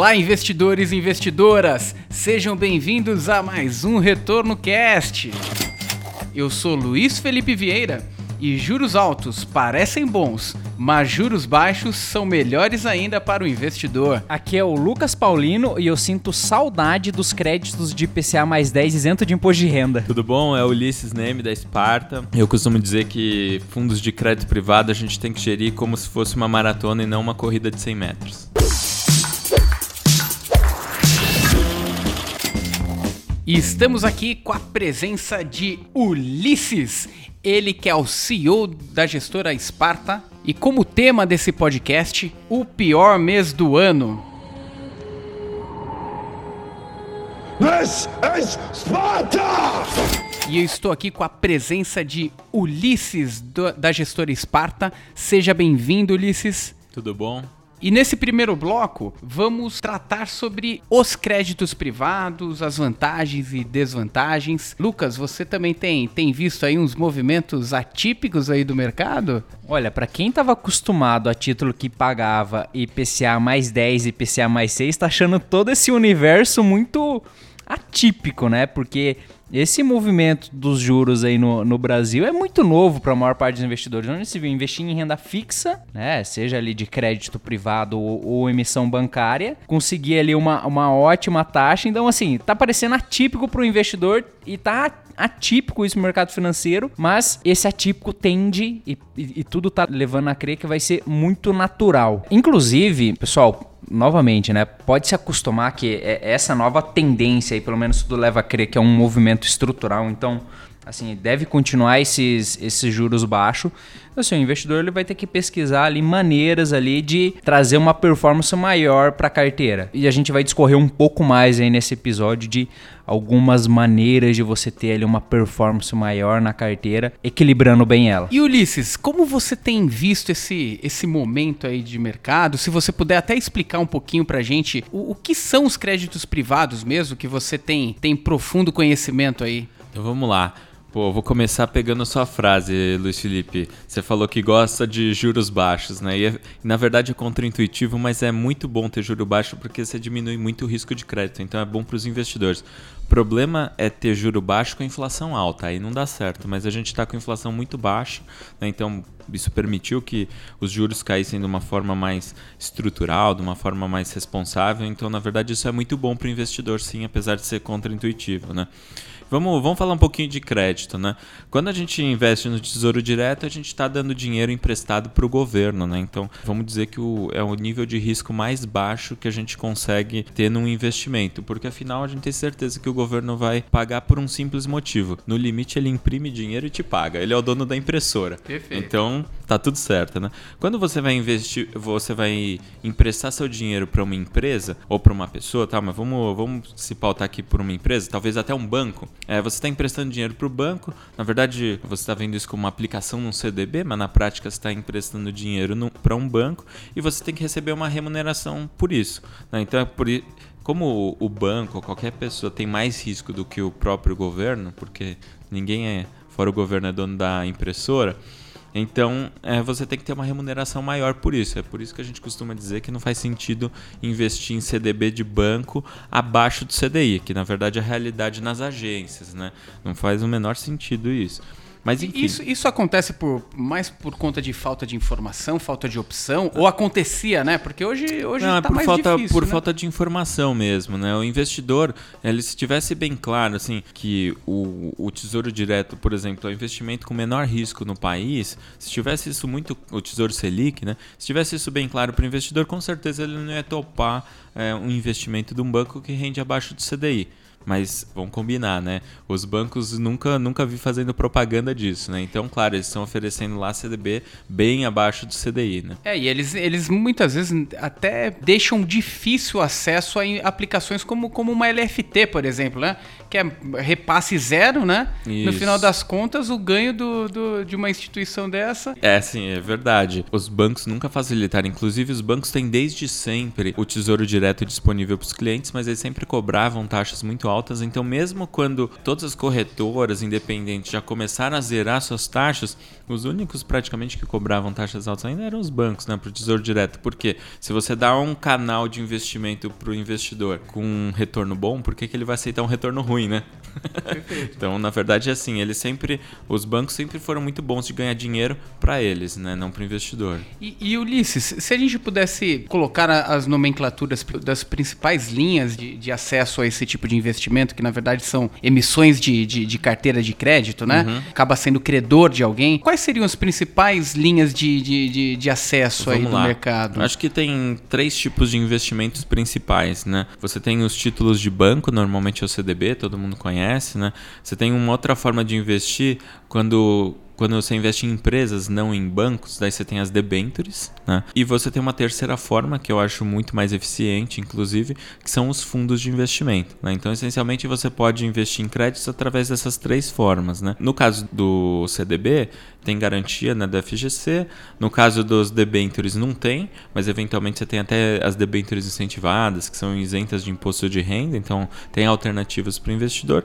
Olá, investidores e investidoras! Sejam bem-vindos a mais um Retorno Cast. Eu sou Luiz Felipe Vieira e juros altos parecem bons, mas juros baixos são melhores ainda para o investidor. Aqui é o Lucas Paulino e eu sinto saudade dos créditos de IPCA mais 10 isento de imposto de renda. Tudo bom? É o Ulisses Neme da Esparta. Eu costumo dizer que fundos de crédito privado a gente tem que gerir como se fosse uma maratona e não uma corrida de 100 metros. E estamos aqui com a presença de Ulisses, ele que é o CEO da gestora Esparta, e como tema desse podcast, o pior mês do ano. This is Sparta! E eu estou aqui com a presença de Ulisses do, da gestora Esparta. Seja bem-vindo, Ulisses. Tudo bom? E nesse primeiro bloco, vamos tratar sobre os créditos privados, as vantagens e desvantagens. Lucas, você também tem, tem visto aí uns movimentos atípicos aí do mercado? Olha, para quem estava acostumado a título que pagava IPCA mais 10 e IPCA mais 6, tá achando todo esse universo muito atípico, né? Porque esse movimento dos juros aí no, no Brasil é muito novo para a maior parte dos investidores. Onde se viu investir em renda fixa, né, seja ali de crédito privado ou, ou, emissão bancária, conseguir ali uma, uma ótima taxa. Então, assim, tá parecendo atípico para o investidor e tá atípico isso no mercado financeiro, mas esse atípico tende e, e, e tudo tá levando a crer que vai ser muito natural. Inclusive, pessoal, novamente, né? Pode se acostumar que é essa nova tendência aí, pelo menos tudo leva a crer que é um movimento estrutural. Então, assim, deve continuar esses, esses juros baixos. Assim, o investidor ele vai ter que pesquisar ali maneiras ali de trazer uma performance maior para a carteira. E a gente vai discorrer um pouco mais aí nesse episódio de algumas maneiras de você ter ali uma performance maior na carteira, equilibrando bem ela. E Ulisses, como você tem visto esse, esse momento aí de mercado? Se você puder até explicar um pouquinho pra gente o, o que são os créditos privados mesmo, que você tem, tem profundo conhecimento aí. Então vamos lá. Pô, vou começar pegando a sua frase, Luiz Felipe. Você falou que gosta de juros baixos, né? E, é, na verdade é contraintuitivo, mas é muito bom ter juro baixo porque você diminui muito o risco de crédito. Então é bom para os investidores. O problema é ter juro baixo com inflação alta. Aí não dá certo. Mas a gente está com inflação muito baixa, né? Então isso permitiu que os juros caíssem de uma forma mais estrutural, de uma forma mais responsável. Então, na verdade, isso é muito bom para o investidor, sim, apesar de ser contraintuitivo, né? Vamos, vamos falar um pouquinho de crédito, né? Quando a gente investe no Tesouro Direto, a gente está dando dinheiro emprestado para o governo, né? Então, vamos dizer que o, é o nível de risco mais baixo que a gente consegue ter num investimento, porque afinal a gente tem certeza que o governo vai pagar por um simples motivo. No limite, ele imprime dinheiro e te paga. Ele é o dono da impressora. Perfeito. Então, tá tudo certo, né? Quando você vai investir, você vai emprestar seu dinheiro para uma empresa ou para uma pessoa, tá? Mas vamos, vamos se pautar aqui por uma empresa, talvez até um banco. É, você está emprestando dinheiro para o banco, na verdade você está vendo isso como uma aplicação num CDB, mas na prática você está emprestando dinheiro para um banco e você tem que receber uma remuneração por isso. Né? Então, é por, como o banco qualquer pessoa tem mais risco do que o próprio governo, porque ninguém é, fora o governo, é dono da impressora então, é, você tem que ter uma remuneração maior por isso. É por isso que a gente costuma dizer que não faz sentido investir em CDB de banco abaixo do CDI, que na verdade é a realidade nas agências, né? Não faz o menor sentido isso. Mas enfim. Isso, isso acontece por mais por conta de falta de informação, falta de opção, ou acontecia, né? Porque hoje hoje Não, tá é por mais falta difícil, por né? falta de informação mesmo, né? O investidor, ele se tivesse bem claro assim que o, o Tesouro Direto, por exemplo, é o investimento com menor risco no país, se tivesse isso muito o Tesouro Selic, né? Se tivesse isso bem claro para o investidor, com certeza ele não ia topar é, um investimento de um banco que rende abaixo do CDI. Mas vamos combinar, né? Os bancos nunca, nunca vi fazendo propaganda disso, né? Então, claro, eles estão oferecendo lá CDB bem abaixo do CDI, né? É, e eles, eles muitas vezes até deixam difícil acesso a aplicações como, como uma LFT, por exemplo, né? Quer repasse zero, né? No Isso. final das contas, o ganho do, do- de uma instituição dessa. É, sim, é verdade. Os bancos nunca facilitaram. Inclusive, os bancos têm desde sempre o tesouro direto disponível para os clientes, mas eles sempre cobravam taxas muito altas. Então, mesmo quando todas as corretoras independentes já começaram a zerar suas taxas, os únicos praticamente que cobravam taxas altas ainda eram os bancos, né, para o tesouro direto. Porque se você dá um canal de investimento para o investidor com um retorno bom, por que, que ele vai aceitar um retorno ruim, né? então, na verdade, é assim, eles sempre, os bancos sempre foram muito bons de ganhar dinheiro para eles, né, não para o investidor. E, e, Ulisses, se a gente pudesse colocar as nomenclaturas das principais linhas de, de acesso a esse tipo de investimento, que na verdade são emissões de, de- de carteira de crédito, né? Uhum. Acaba sendo credor de alguém. Quais seriam as principais linhas de, de, de- acesso aí Vamos do lá. mercado? Acho que tem três tipos de investimentos principais, né? Você tem os títulos de banco, normalmente é o CDB, todo mundo conhece, né? Você tem uma outra forma de investir quando quando você investe em empresas, não em bancos, daí você tem as debentures, né? E você tem uma terceira forma que eu acho muito mais eficiente, inclusive, que são os fundos de investimento, né? Então, essencialmente, você pode investir em créditos através dessas três formas, né? No caso do CDB, tem garantia né, FGC. No caso dos debentures, não tem, mas eventualmente você tem até as debentures incentivadas, que são isentas de imposto de renda, então tem alternativas para o investidor.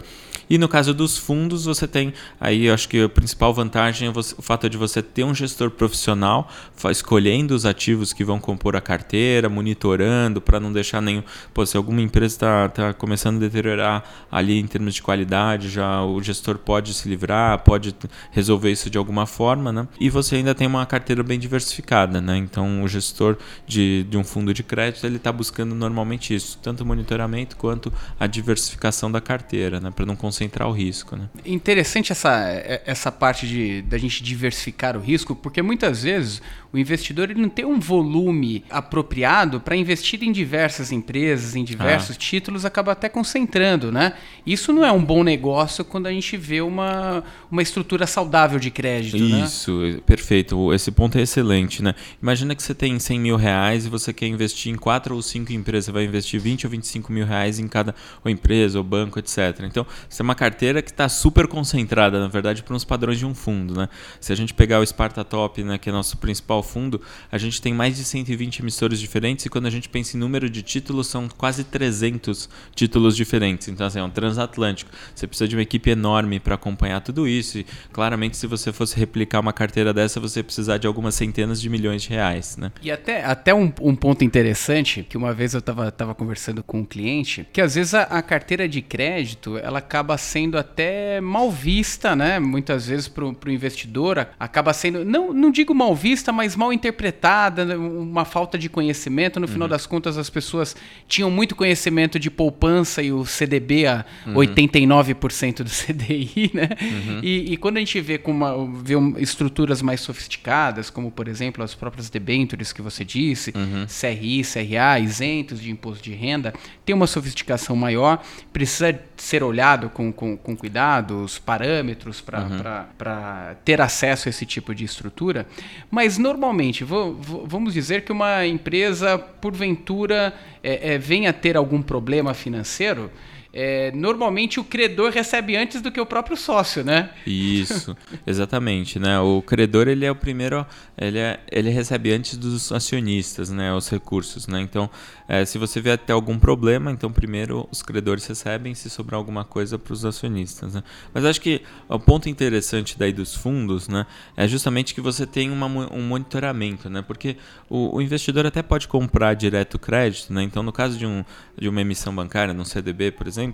E no caso dos fundos, você tem aí, eu acho que a principal vantagem é você- o fato de você ter um gestor profissional escolhendo os ativos que vão compor a carteira, monitorando para não deixar nenhum. Pô, se alguma empresa está tá começando a deteriorar ali em termos de qualidade, já o gestor pode se livrar, pode resolver isso de alguma forma, né? E você ainda tem uma carteira bem diversificada, né? Então o gestor de, de um fundo de crédito ele está buscando normalmente isso, tanto o monitoramento quanto a diversificação da carteira, né? Para não concentrar o risco, né? Interessante essa, essa parte de da gente diversificar o risco, porque muitas vezes o investidor ele não tem um volume apropriado para investir em diversas empresas, em diversos títulos, acaba até concentrando, né? Isso não é um bom negócio quando a gente vê uma, uma estrutura saudável de crédito, né? Isso, perfeito. Esse ponto é excelente, né? Imagina que você tem 100 mil reais e você quer investir em quatro ou cinco empresas, você vai investir 20 ou 25 mil reais em cada ou empresa ou banco, etc. Então, você é uma carteira que está super concentrada, na verdade, para uns padrões de um fundo, né? Se a gente pegar o Sparta Top, né, que é nosso principal fundo, a gente tem mais de 120 emissores diferentes e quando a gente pensa em número de títulos, são quase 300 títulos diferentes. Então, assim, é um transatlântico. Você precisa de uma equipe enorme para acompanhar tudo isso e, claramente, se você fosse replicar uma carteira dessa, você precisar de algumas centenas de milhões de reais, né? E até, até um, um ponto interessante, que uma vez eu estava tava conversando com um cliente, que às vezes a, a carteira de crédito, ela acaba sendo até mal vista, né? Muitas vezes para o investidor, acaba sendo, não, não digo mal vista, mas mal interpretada, né? uma falta de conhecimento. No final das contas, as pessoas tinham muito conhecimento de poupança e o CDB a 89% do CDI, né? E, e quando a gente vê, com uma, vê estruturas mais sofisticadas, como por exemplo as próprias debentures que você disse, CRI, CRA, isentos de imposto de renda, tem uma sofisticação maior, precisa ser olhado com, com, com cuidado, os parâmetros para ter acesso a esse tipo de estrutura. Mas normalmente, vamos dizer que uma empresa, porventura, é, é, venha a ter algum problema financeiro. É, normalmente o credor recebe antes do que o próprio sócio, né? Isso, exatamente, né? O credor ele é o primeiro, ele, é, ele recebe antes dos acionistas, né? Os recursos, né? Então, eh, se você vê até algum problema, então primeiro os credores recebem, se sobrar alguma coisa para os acionistas, né? Mas acho que o ponto interessante daí dos fundos, né? É justamente que você tem uma um monitoramento, né? Porque o, o investidor até pode comprar direto crédito, né? Então, no caso de, um, de uma emissão bancária, num CDB, por exemplo,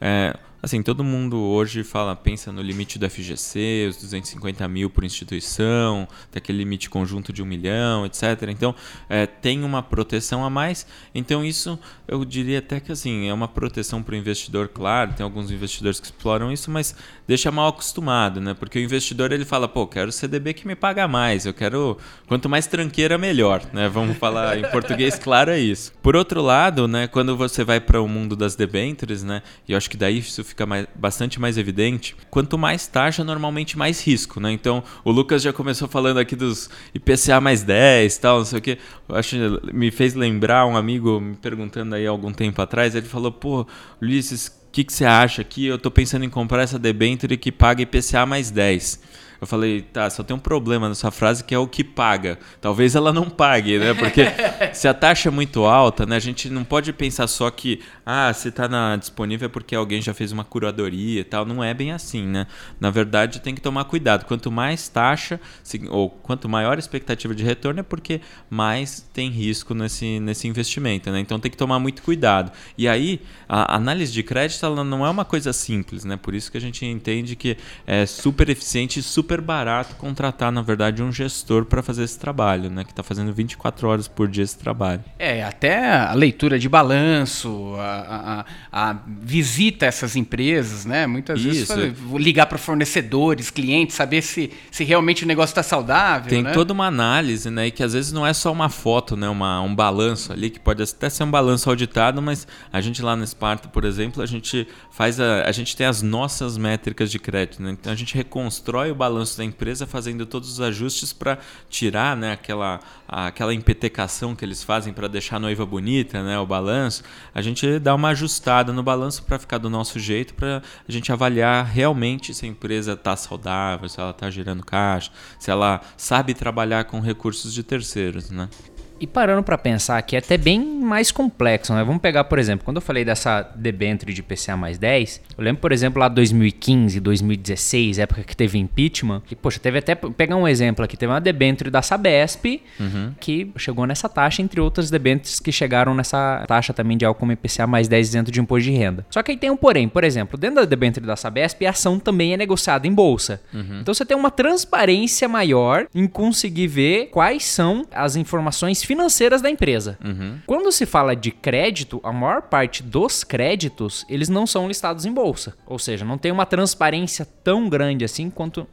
é, assim, todo mundo hoje fala, pensa no limite do FGC, os 250 mil por instituição, tem aquele limite conjunto de um milhão, etc. Então, é, tem uma proteção a mais. Então, isso eu diria até que assim, é uma proteção para o investidor, claro, tem alguns investidores que exploram isso, mas deixa mal acostumado, né? Porque o investidor ele fala, pô, quero CDB que me paga mais, eu quero quanto mais tranqueira melhor, né? Vamos falar em português claro é isso. Por outro lado, né, quando você vai para o mundo das debêntures, né, e eu acho que daí isso fica mais- bastante mais evidente, quanto mais taxa, normalmente mais risco, né? Então, o Lucas já começou falando aqui dos IPCA mais 10, tal, não sei o quê. Eu acho me fez lembrar um amigo me perguntando aí algum tempo atrás, ele falou: "Pô, Ulisses, que, que você acha aqui? Eu tô pensando em comprar essa debenture que paga IPCA mais 10. Eu falei, tá, só tem um problema nessa frase que é o que paga. Talvez ela não pague, né? Porque se a taxa é muito alta, né? A gente não pode pensar só que, ah, se tá na, disponível é porque alguém já fez uma curadoria e tal. Não é bem assim, né? Na verdade, tem que tomar cuidado. Quanto mais taxa, ou quanto maior a expectativa de retorno, é porque mais tem risco nesse, nesse investimento, né? Então tem que tomar muito cuidado. E aí, a análise de crédito, ela não é uma coisa simples, né? Por isso que a gente entende que é super eficiente e super super barato contratar, na verdade, um gestor para fazer esse trabalho, né? Que está fazendo 24 horas por dia esse trabalho. É, até a leitura de balanço, a, a, a visita a essas empresas, né? Muitas Isso. vezes ligar para fornecedores, clientes, saber se, se realmente o negócio está saudável. Tem né? toda uma análise, né? E que às vezes não é só uma foto, né? Uma, um balanço ali, que pode até ser um balanço auditado, mas a gente lá no Esparta, por exemplo, a gente faz a, a gente tem as nossas métricas de crédito, né? Então a gente reconstrói o balanço balanço da empresa, fazendo todos os ajustes para tirar né, aquela, aquela empetecação que eles fazem para deixar a noiva bonita, né, o balanço. A gente dá uma ajustada no balanço para ficar do nosso jeito, para a gente avaliar realmente se a empresa está saudável, se ela está gerando caixa, se ela sabe trabalhar com recursos de terceiros. Né? E parando para pensar aqui, é até bem mais complexo, né? Vamos pegar, por exemplo, quando eu falei dessa debenture de PCA mais 10, eu lembro, por exemplo, lá 2015, 2016, época que teve impeachment, que, poxa, teve até, pegar um exemplo aqui, teve uma debenture da Sabesp, uhum. que chegou nessa taxa, entre outras debentures que chegaram nessa taxa também de algo como IPCA mais 10 dentro de imposto de renda. Só que aí tem um porém, por exemplo, dentro da debenture da Sabesp, a ação também é negociada em bolsa. Uhum. Então você tem uma transparência maior em conseguir ver quais são as informações financeiras da empresa. Uhum. Quando se fala de crédito, a maior parte dos créditos, eles não são listados em bolsa. Ou seja, não tem uma transparência tão grande assim quanto,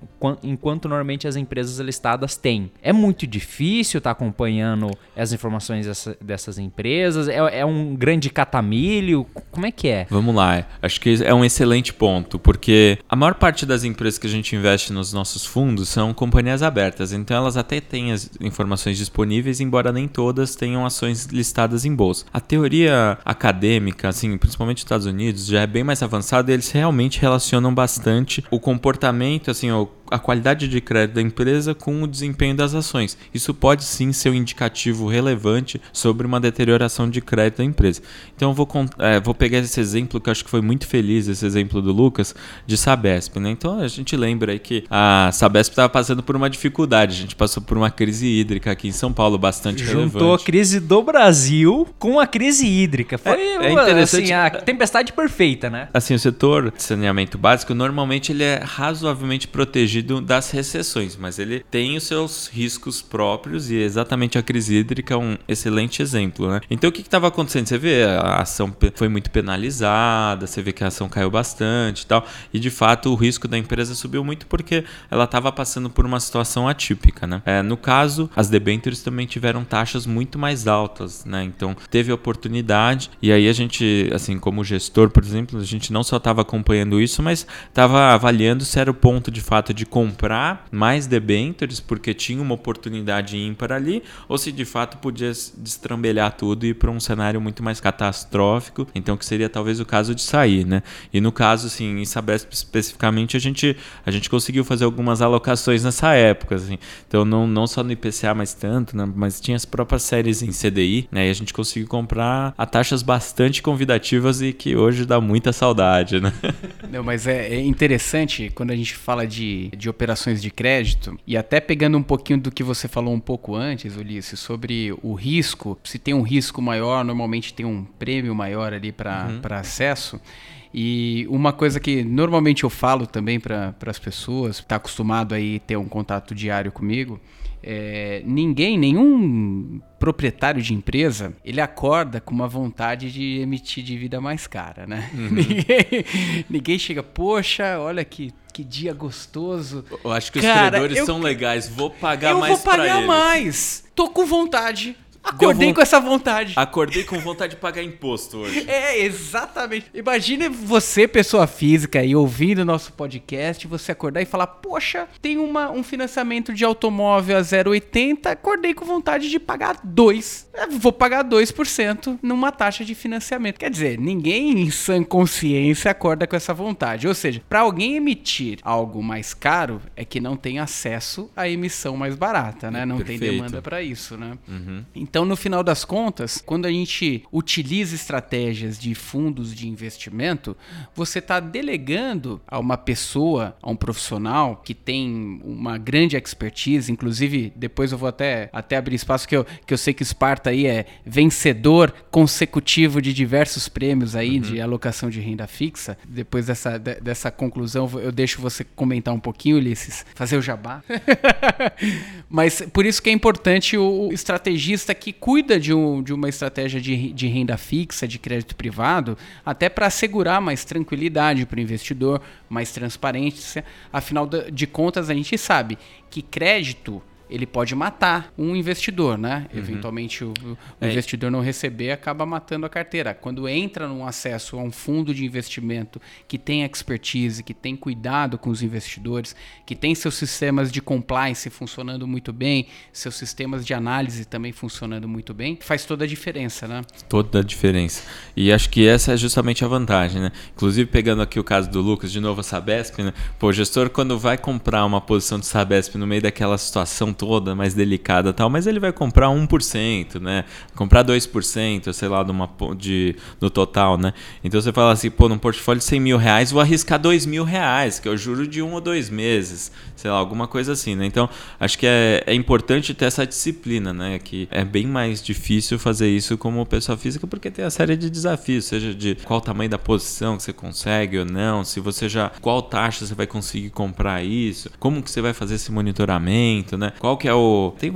enquanto normalmente as empresas listadas têm. É muito difícil estar tá acompanhando as informações dessa, dessas empresas. É, é um grande catamilho. Como é que é? Vamos lá. Acho que é um excelente ponto, porque a maior parte das empresas que a gente investe nos nossos fundos são companhias abertas. Então elas até têm as informações disponíveis, embora nem todas tenham ações listadas em bolsa. A teoria acadêmica, assim, principalmente nos Estados Unidos, já é bem mais avançada e eles realmente relacionam bastante o comportamento, assim, o a qualidade de crédito da empresa com o desempenho das ações. Isso pode sim ser um indicativo relevante sobre uma deterioração de crédito da empresa. Então eu vou, é, vou pegar esse exemplo que eu acho que foi muito feliz, esse exemplo do Lucas, de Sabesp. Né? Então a gente lembra aí que a Sabesp estava passando por uma dificuldade, a gente passou por uma crise hídrica aqui em São Paulo bastante Juntou relevante. Juntou a crise do Brasil com a crise hídrica. Foi é, é interessante. Assim, a tempestade perfeita, né? Assim, o setor de saneamento básico normalmente ele é razoavelmente protegido protegido das recessões, mas ele tem os seus riscos próprios e exatamente a crise hídrica é um excelente exemplo, né? Então o que estava acontecendo? Você vê a ação foi muito penalizada, você vê que a ação caiu bastante e tal, e de fato o risco da empresa subiu muito porque ela estava passando por uma situação atípica, né? É, no caso, as debêntures também tiveram taxas muito mais altas, né? Então teve oportunidade e aí a gente, assim como gestor, por exemplo, a gente não só estava acompanhando isso, mas estava avaliando se era o ponto de fato de comprar mais debentures porque tinha uma oportunidade ímpar ali, ou se de fato podia destrambelhar tudo e ir para um cenário muito mais catastrófico, então que seria talvez o caso de sair, né? E no caso, assim, em Sabesp especificamente, a gente, a gente conseguiu fazer algumas alocações nessa época, assim. Então não, não só no IPCA mais tanto, né? mas tinha as próprias séries em CDI, né? E a gente conseguiu comprar a taxas bastante convidativas e que hoje dá muita saudade, né? Não, mas é, é interessante quando a gente fala de de operações de crédito, e até pegando um pouquinho do que você falou um pouco antes, Ulisses, sobre o risco, se tem um risco maior, normalmente tem um prêmio maior ali para uhum. acesso. E uma coisa que normalmente eu falo também para as pessoas, está acostumado aí ter um contato diário comigo, é, ninguém, nenhum proprietário de empresa, ele acorda com uma vontade de emitir dívida mais cara, né? Uhum. ninguém, ninguém chega, poxa, olha que que dia gostoso. Eu acho que Cara, os credores eu, são legais. Vou pagar mais Eu vou pagar mais. Tô com vontade. Acordei von- com essa vontade. Acordei com vontade de pagar imposto hoje. É, exatamente. Imagine você, pessoa física, aí ouvindo nosso podcast, você acordar e falar: Poxa, tem uma, um financiamento de automóvel a 0,80, acordei com vontade de pagar 2. É, Vou pagar 2% numa taxa de financiamento. Quer dizer, ninguém em sã consciência acorda com essa vontade. Ou seja, para alguém emitir algo mais caro, é que não tem acesso à emissão mais barata, né? Não tem Perfeito. demanda para isso, né? Então, no final das contas, quando a gente utiliza estratégias de fundos de investimento, você está delegando a uma pessoa, a um profissional que tem uma grande expertise, inclusive depois eu vou até, até abrir espaço que eu, que eu sei que o Sparta aí é vencedor consecutivo de diversos prêmios aí de alocação de renda fixa. Depois dessa, de- dessa conclusão, eu deixo você comentar um pouquinho, Ulisses, fazer o jabá. Mas por isso que é importante o estrategista que cuida de, um- de uma estratégia de, de renda fixa, de crédito privado, até para assegurar mais tranquilidade para o investidor, mais transparência. Afinal de contas, a gente sabe que crédito ele pode matar um investidor, né? Eventualmente o, o É. investidor não receber acaba matando a carteira. Quando entra num acesso a um fundo de investimento que tem expertise, que tem cuidado com os investidores, que tem seus sistemas de compliance funcionando muito bem, seus sistemas de análise também funcionando muito bem, faz toda a diferença, né? Toda a diferença. E acho que essa é justamente a vantagem, né? Inclusive, pegando aqui o caso do Lucas, de novo a Sabesp, né? Pô, o gestor, quando vai comprar uma posição de Sabesp no meio daquela situação toda mais delicada tal, mas ele vai comprar 1%, né? Comprar 2%, sei lá, de uma, de, no total, né? Então você fala assim, pô, num portfólio de 100 mil reais, vou arriscar 2 mil reais, que o juro de um ou dois meses, sei lá, alguma coisa assim, né? Então, acho que é, é importante ter essa disciplina, né? Que é bem mais difícil fazer isso como pessoa física, porque tem a série de desafios, seja de qual o tamanho da posição que você consegue ou não, se você já. qual taxa você vai conseguir comprar isso, como que você vai fazer esse monitoramento, né? Qual que é o. Tem,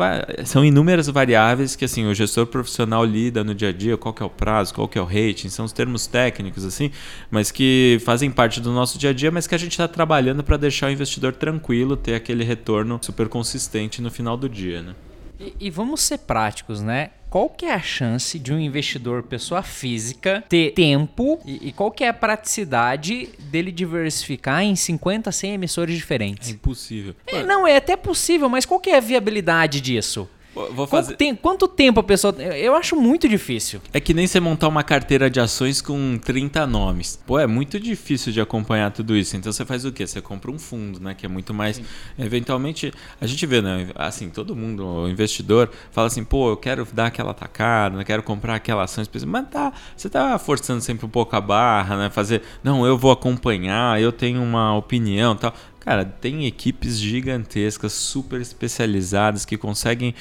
são inúmeras variáveis que assim, o gestor profissional lida no dia a dia, qual que é o prazo, qual que é o rating, são os termos técnicos, assim, mas que fazem parte do nosso dia a dia, mas que a gente está trabalhando para deixar o investidor tranquilo, ter aquele retorno super consistente no final do dia, né? E, e vamos ser práticos, né? Qual que é a chance de um investidor, pessoa física, ter tempo e, e qual que é a praticidade dele diversificar em 50, 100 emissores É diferentes? impossível. É, não, é até possível, mas qual que é a viabilidade disso? Vou Quanto, fazer. tem- quanto tempo a pessoa... Eu acho muito difícil. É que nem você montar uma carteira de ações com 30 nomes. Pô, é muito difícil de acompanhar tudo isso. Então você faz o quê? Você compra um fundo, né? Que é muito mais. Eventualmente, a gente vê, né? Assim, todo mundo, o investidor, fala assim, pô, eu quero dar aquela atacada, eu quero comprar aquela ação específica. Mas tá, você tá forçando sempre um pouco a barra, né? Fazer, não, eu vou acompanhar, eu tenho uma opinião e tal. Cara, tem equipes gigantescas, super especializadas, que conseguem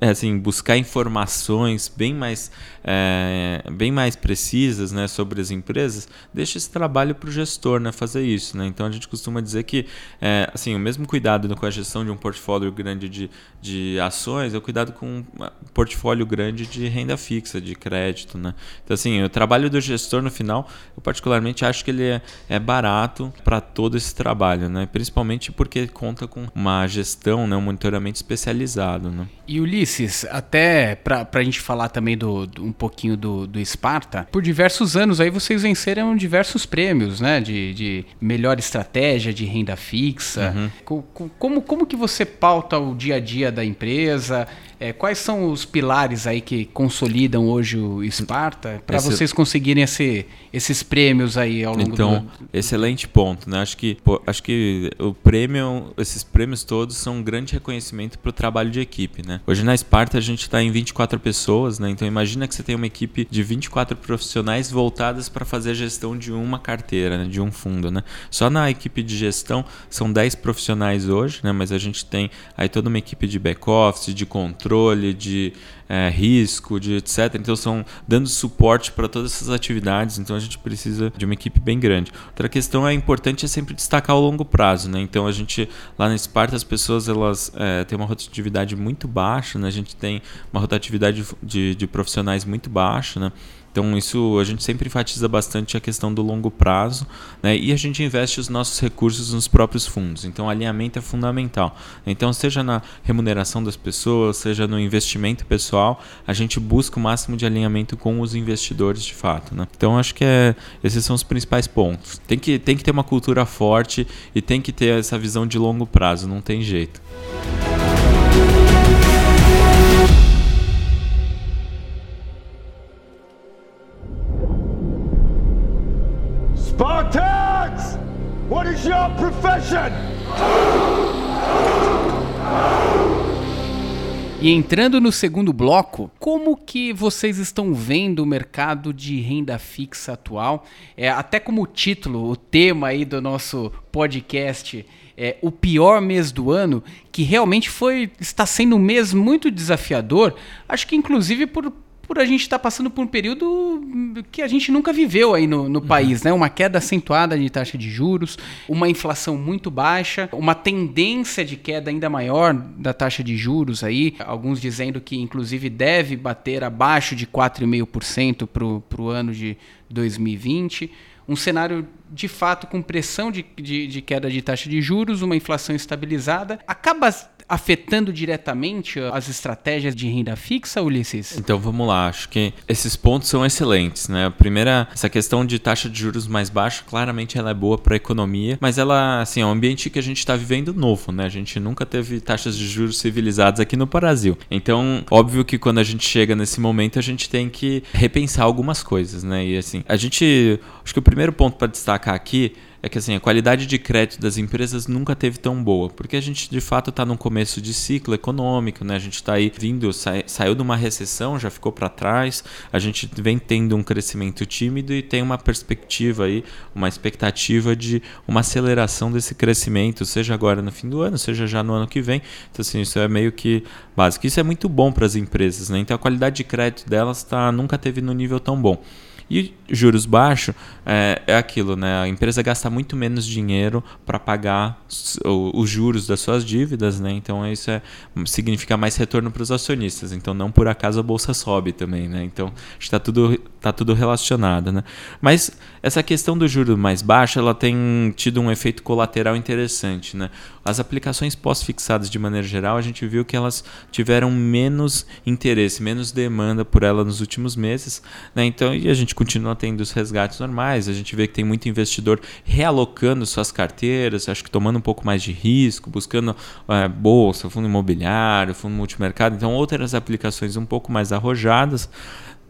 assim, buscar informações bem mais, é, bem mais precisas né, sobre as empresas. Deixa esse trabalho para o gestor né, fazer isso. Né? Então a gente costuma dizer que é, assim, o mesmo cuidado com a gestão de um portfólio grande de, de ações é o cuidado com um portfólio grande de renda fixa, de crédito. Né? Então, assim, o trabalho do gestor no final, eu particularmente acho que ele é, é barato para todo esse trabalho, né? principalmente porque conta com uma gestão, né? um monitoramento especializado. Né? E Ulisses, até pra, pra gente falar também do, do- um pouquinho do, do Sparta, por diversos anos aí vocês venceram diversos prêmios, né? De, de melhor estratégia, de renda fixa. Co- Como, como que você pauta o dia a dia da empresa? É, quais são os pilares aí que consolidam hoje o Sparta para Esse- vocês conseguirem esse, esses prêmios aí ao longo Então, do excelente ponto, né? Acho que, pô, acho que o prêmio, esses prêmios todos são um grande reconhecimento para o trabalho de equipe, né? Hoje na Sparta a gente está em 24 pessoas, né? Então imagina que você tem uma equipe de 24 profissionais voltadas para fazer a gestão de uma carteira, né? de um fundo, né? Só na equipe de gestão são 10 profissionais hoje, né? Mas a gente tem aí toda uma equipe de back-office, de controle, de é, risco, de etc. Então são dando suporte para todas essas atividades. Então a gente precisa de uma equipe bem grande. Outra questão é importante é sempre destacar o longo prazo, né? Então a gente lá na Sparta as pessoas elas é, têm uma rotatividade muito baixa, né? A gente tem uma rotatividade de, de profissionais muito baixa, né? Então isso a gente sempre enfatiza bastante a questão do longo prazo, né? E a gente investe os nossos recursos nos próprios fundos. Então alinhamento é fundamental. Então seja na remuneração das pessoas, seja no investimento pessoal, a gente busca o máximo de alinhamento com os investidores de fato, né? Então acho que é, esses são os principais pontos. Tem que tem que ter uma cultura forte e tem que ter essa visão de longo prazo, não tem jeito. What is your profession? E entrando no segundo bloco, como que vocês estão vendo o mercado de renda fixa atual? É, até como título, o tema aí do nosso podcast é o pior mês do ano, que realmente foi está sendo um mês muito desafiador. Acho que inclusive por por a gente estar tá passando por um período que a gente nunca viveu aí no, no uhum. país, né? Uma queda acentuada de taxa de juros, uma inflação muito baixa, uma tendência de queda ainda maior da taxa de juros aí, alguns dizendo que inclusive deve bater abaixo de 4,5% para o ano de 2020 um cenário de fato com pressão de, de, de, queda de taxa de juros, uma inflação estabilizada, acaba afetando diretamente as estratégias de renda fixa, Ulisses? Então vamos lá, acho que esses pontos são excelentes, né? A primeira, essa questão de taxa de juros mais baixa, claramente ela é boa para a economia, mas ela, assim, é um ambiente que a gente está vivendo novo, né? A gente nunca teve taxas de juros civilizadas aqui no Brasil. Então, óbvio que quando a gente chega nesse momento, a gente tem que repensar algumas coisas, né? E assim, a gente, acho que o primeiro ponto para destacar aqui é que assim, a qualidade de crédito das empresas nunca teve tão boa, porque a gente de fato está num começo de ciclo econômico, né? A gente está aí vindo, sa saiu de uma recessão, já ficou para trás, a gente vem tendo um crescimento tímido e tem uma perspectiva aí, uma expectativa de uma aceleração desse crescimento, seja agora no fim do ano, seja já no ano que vem. Então assim, isso é meio que básico. Isso é muito bom para as empresas, né? Então a qualidade de crédito delas tá, nunca teve no nível tão bom. E juros baixos é, é, aquilo, né? A empresa gasta muito menos dinheiro para pagar os juros das suas dívidas, né? Então isso é, significa mais retorno para os acionistas. Então não por acaso a bolsa sobe também, né? Então está tudo tá tudo relacionado, né? Mas essa questão do juro mais baixo, ela tem tido um efeito colateral interessante, né? As aplicações pós-fixadas de maneira geral, a gente viu que elas tiveram menos interesse, menos demanda por ela nos últimos meses, né? Então e a gente continua tendo os resgates normais. A gente vê que tem muito investidor realocando suas carteiras, acho que tomando um pouco mais de risco, buscando é, bolsa, fundo imobiliário, fundo multimercado, então outras aplicações um pouco mais arrojadas.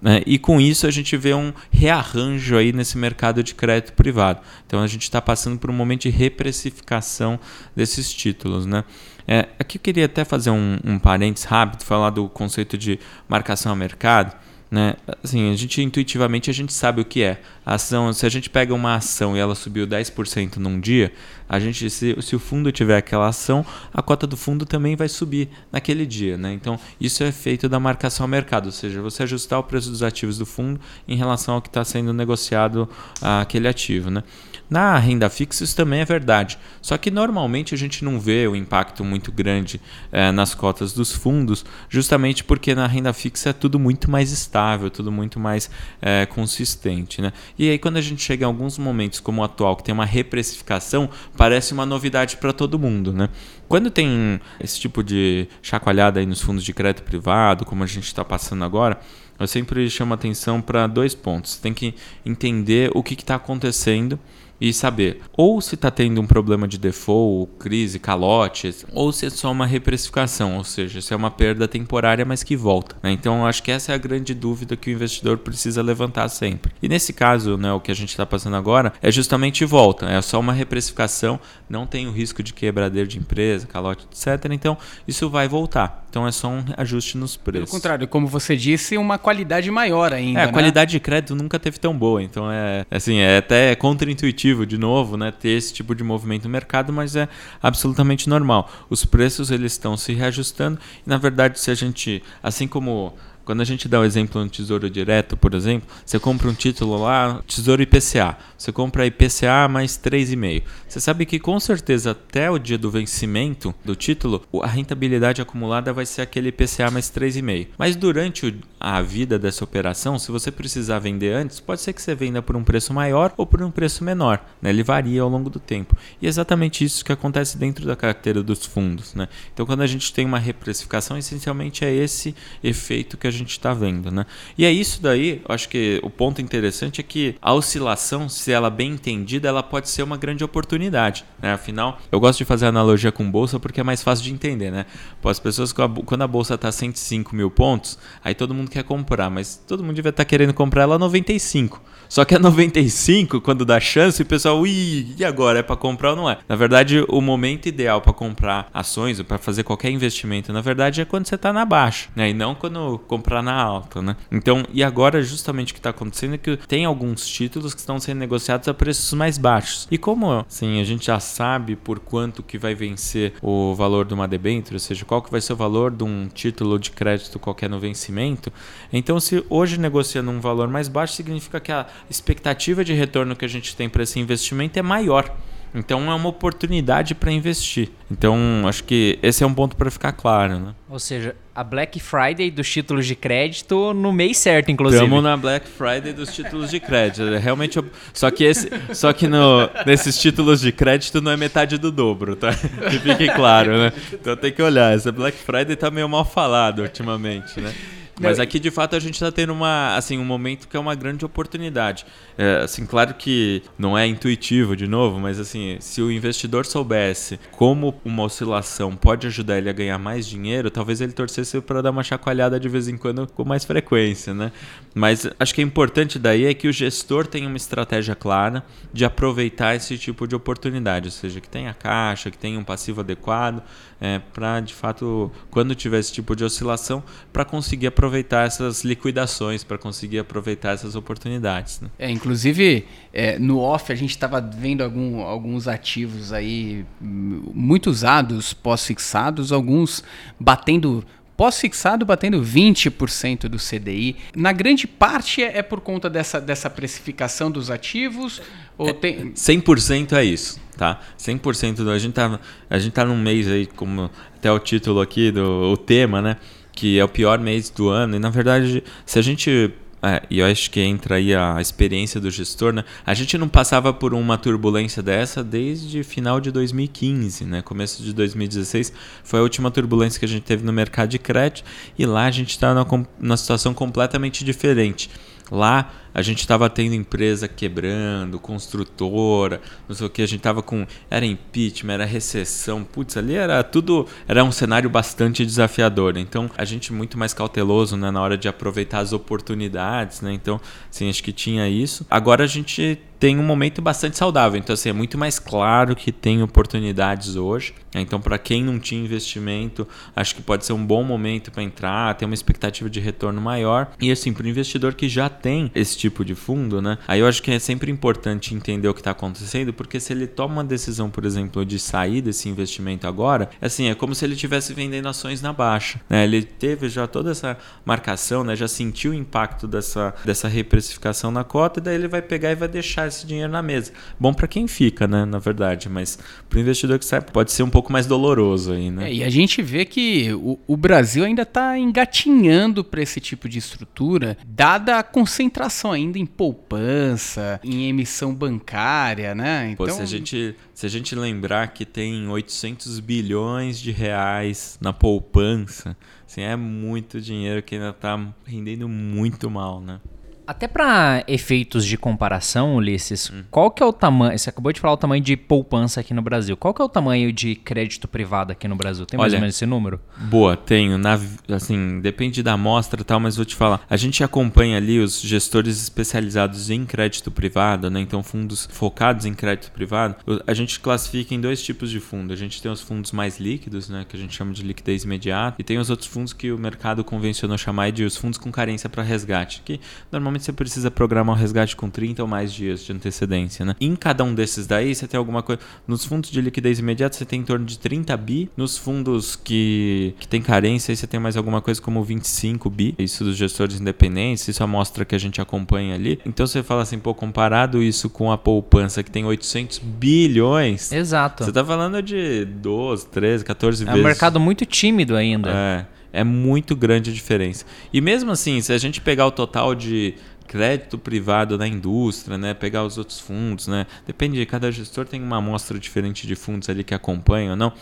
Né? E com isso a gente vê um rearranjo aí nesse mercado de crédito privado. Então a gente está passando por um momento de reprecificação desses títulos. Né? É, aqui eu queria até fazer um, um parênteses rápido, falar do conceito de marcação a mercado. Né? Assim, a gente intuitivamente a gente sabe o que é. A ação, se a gente pega uma ação e ela subiu 10% num dia, a gente se, se o fundo tiver aquela ação, a cota do fundo também vai subir naquele dia, né? Então, isso é feito da marcação ao mercado, ou seja, você ajustar o preço dos ativos do fundo em relação ao que está sendo negociado aquele ativo, né? Na renda fixa isso também é verdade. Só que normalmente a gente não vê o impacto muito grande é, nas cotas dos fundos, justamente porque na renda fixa é tudo muito mais estável, tudo muito mais é, consistente. Né? E aí quando a gente chega em alguns momentos como o atual, que tem uma reprecificação, parece uma novidade para todo mundo. Né? Quando tem esse tipo de chacoalhada aí nos fundos de crédito privado, como a gente está passando agora, eu sempre chamo atenção para dois pontos. Tem que entender o que está acontecendo e saber ou se está tendo um problema de default, crise, calotes, ou se é só uma reprecificação, ou seja, se é uma perda temporária, mas que volta. Né? Então, acho que essa é a grande dúvida que o investidor precisa levantar sempre. E nesse caso, né, o que a gente está passando agora é justamente volta, é só uma reprecificação, não tem o risco de quebradeiro de empresa, calote, etc. Então, isso vai voltar. Então, é só um ajuste nos preços. Pelo contrário, como você disse, uma qualidade maior ainda. É, a né? qualidade de crédito nunca teve tão boa. Então, é assim, é até contra-intuitivo de novo, né, ter esse tipo de movimento no mercado, mas é absolutamente normal. Os preços eles estão se reajustando e na verdade se a gente, assim como Quando a gente dá o exemplo no Tesouro Direto, por exemplo, você compra um título lá, Tesouro IPCA. Você compra IPCA mais 3,5. Você sabe que com certeza até o dia do vencimento do título, a rentabilidade acumulada vai ser aquele IPCA mais 3,5. Mas durante a vida dessa operação, se você precisar vender antes, pode ser que você venda por um preço maior ou por um preço menor. Né? Ele varia ao longo do tempo. E é exatamente isso que acontece dentro da carteira dos fundos. Né? Então, quando a gente tem uma reprecificação, essencialmente é esse efeito que a gente está vendo. Né? E é isso daí, acho que o ponto interessante é que a oscilação, se ela bem entendida, ela pode ser uma grande oportunidade. Né? Afinal, eu gosto de fazer analogia com bolsa porque é mais fácil de entender. Né? Pô, as pessoas, quando a bolsa está 105 mil pontos, aí todo mundo quer comprar, mas todo mundo devia estar tá querendo comprar ela a 95. Só que a 95, quando dá chance, o pessoal, ui, e agora? É para comprar ou não é? Na verdade, o momento ideal para comprar ações ou para fazer qualquer investimento, na verdade, é quando você está na baixa, né? E não quando comprar na alta, né? Então, e agora, justamente o que está acontecendo é que tem alguns títulos que estão sendo negociados a preços mais baixos. E como, assim, a gente já sabe por quanto que vai vencer o valor de uma debênture, ou seja, qual que vai ser o valor de um título de crédito qualquer no vencimento, então se hoje negocia num valor mais baixo, significa que a expectativa de retorno que a gente tem para esse investimento é maior. Então é uma oportunidade para investir. Então acho que esse é um ponto para ficar claro, né? Ou seja, a Black Friday dos títulos de crédito no mês certo, inclusive. Estamos na Black Friday dos títulos de crédito. É realmente, só que esse, só que no, nesses títulos de crédito não é metade do dobro, tá? Que fique claro, né? Então tem que olhar. Essa Black Friday tá meio mal falado ultimamente, né? Mas aqui de fato a gente está tendo uma, assim, um momento que é uma grande oportunidade. É, assim, claro que não é intuitivo de novo, mas assim, se o investidor soubesse como uma oscilação pode ajudar ele a ganhar mais dinheiro, talvez ele torcesse para dar uma chacoalhada de vez em quando com mais frequência, né? Mas acho que é importante daí é que o gestor tenha uma estratégia clara de aproveitar esse tipo de oportunidade, ou seja, que tenha caixa, que tenha um passivo adequado, é, para de fato, quando tiver esse tipo de oscilação, para conseguir aproveitar essas liquidações, para conseguir aproveitar essas oportunidades. Né? É, inclusive, é, no off a gente estava vendo algum, alguns ativos aí muito usados, pós-fixados, alguns batendo pós-fixado batendo 20% do CDI. Na grande parte é, é, por conta dessa, dessa precificação dos ativos? Ou é, tem... 100% é isso tá? 100% do, a gente tá a gente tá num mês aí como até o título aqui do o tema, né, que é o pior mês do ano e na verdade, se a gente é, e eu acho que entra aí a experiência do gestor, né? A gente não passava por uma turbulência dessa desde final de 2015, né? Começo de 2016 foi a última turbulência que a gente teve no mercado de crédito e lá a gente está numa, numa situação completamente diferente. Lá a gente estava tendo empresa quebrando, construtora, não sei o que, a gente estava com. Era impeachment, era recessão, putz, ali era tudo. Era um cenário bastante desafiador. Então a gente muito mais cauteloso né, na hora de aproveitar as oportunidades, né? Então, assim, acho que tinha isso. Agora a gente tem um momento bastante saudável. Então, assim, é muito mais claro que tem oportunidades hoje. Então, para quem não tinha investimento, acho que pode ser um bom momento para entrar, ter uma expectativa de retorno maior. E, assim, para o investidor que já tem esse tipo de fundo, né? Aí eu acho que é sempre importante entender o que está acontecendo, porque se ele toma uma decisão, por exemplo, de sair desse investimento agora, assim, é como se ele estivesse vendendo ações na baixa. Né? Ele teve já toda essa marcação, né? já sentiu o impacto dessa, dessa reprecificação na cota, e daí ele vai pegar e vai deixar esse dinheiro na mesa. Bom para quem fica, né, na verdade, mas para o investidor que sai pode ser um pouco mais doloroso aí, né? É, e a gente vê que o, o Brasil ainda está engatinhando para esse tipo de estrutura, dada a concentração ainda em poupança, em emissão bancária, né? Então, Pô, se a gente se a gente lembrar que tem 800 bilhões de reais na poupança, assim, é muito dinheiro que ainda está rendendo muito mal, né? Até para efeitos de comparação, Ulisses, hum. qual que é o tamanho? Você acabou de falar o tamanho de poupança aqui no Brasil. Qual que é o tamanho de crédito privado aqui no Brasil? Tem mais Olha, ou menos esse número? Boa, tenho. Na, assim, depende da amostra e tal, mas vou te falar. A gente acompanha ali os gestores especializados em crédito privado, né? Então, fundos focados em crédito privado. A gente classifica em dois tipos de fundo. A gente tem os fundos mais líquidos, né? Que a gente chama de liquidez imediata. E tem os outros fundos que o mercado convencionou chamar de os fundos com carência para resgate, que normalmente normalmente você precisa programar o resgate com 30 ou mais dias de antecedência, né? Em cada um desses daí, você tem alguma coisa. Nos fundos de liquidez imediata, você tem em torno de 30 bi. Nos fundos que, que tem carência, aí você tem mais alguma coisa como 25 bi. Isso dos gestores independentes, isso é a amostra que a gente acompanha ali. Então você fala assim, pô, comparado isso com a poupança que tem 800 bilhões. Exato. Você tá falando de 12, 13, 14 É vezes. um mercado muito tímido ainda. É, é muito grande a diferença. E mesmo assim, se a gente pegar o total de crédito privado da indústria, né, pegar os outros fundos, né, depende de cada gestor tem uma amostra diferente de fundos ali que acompanham, não.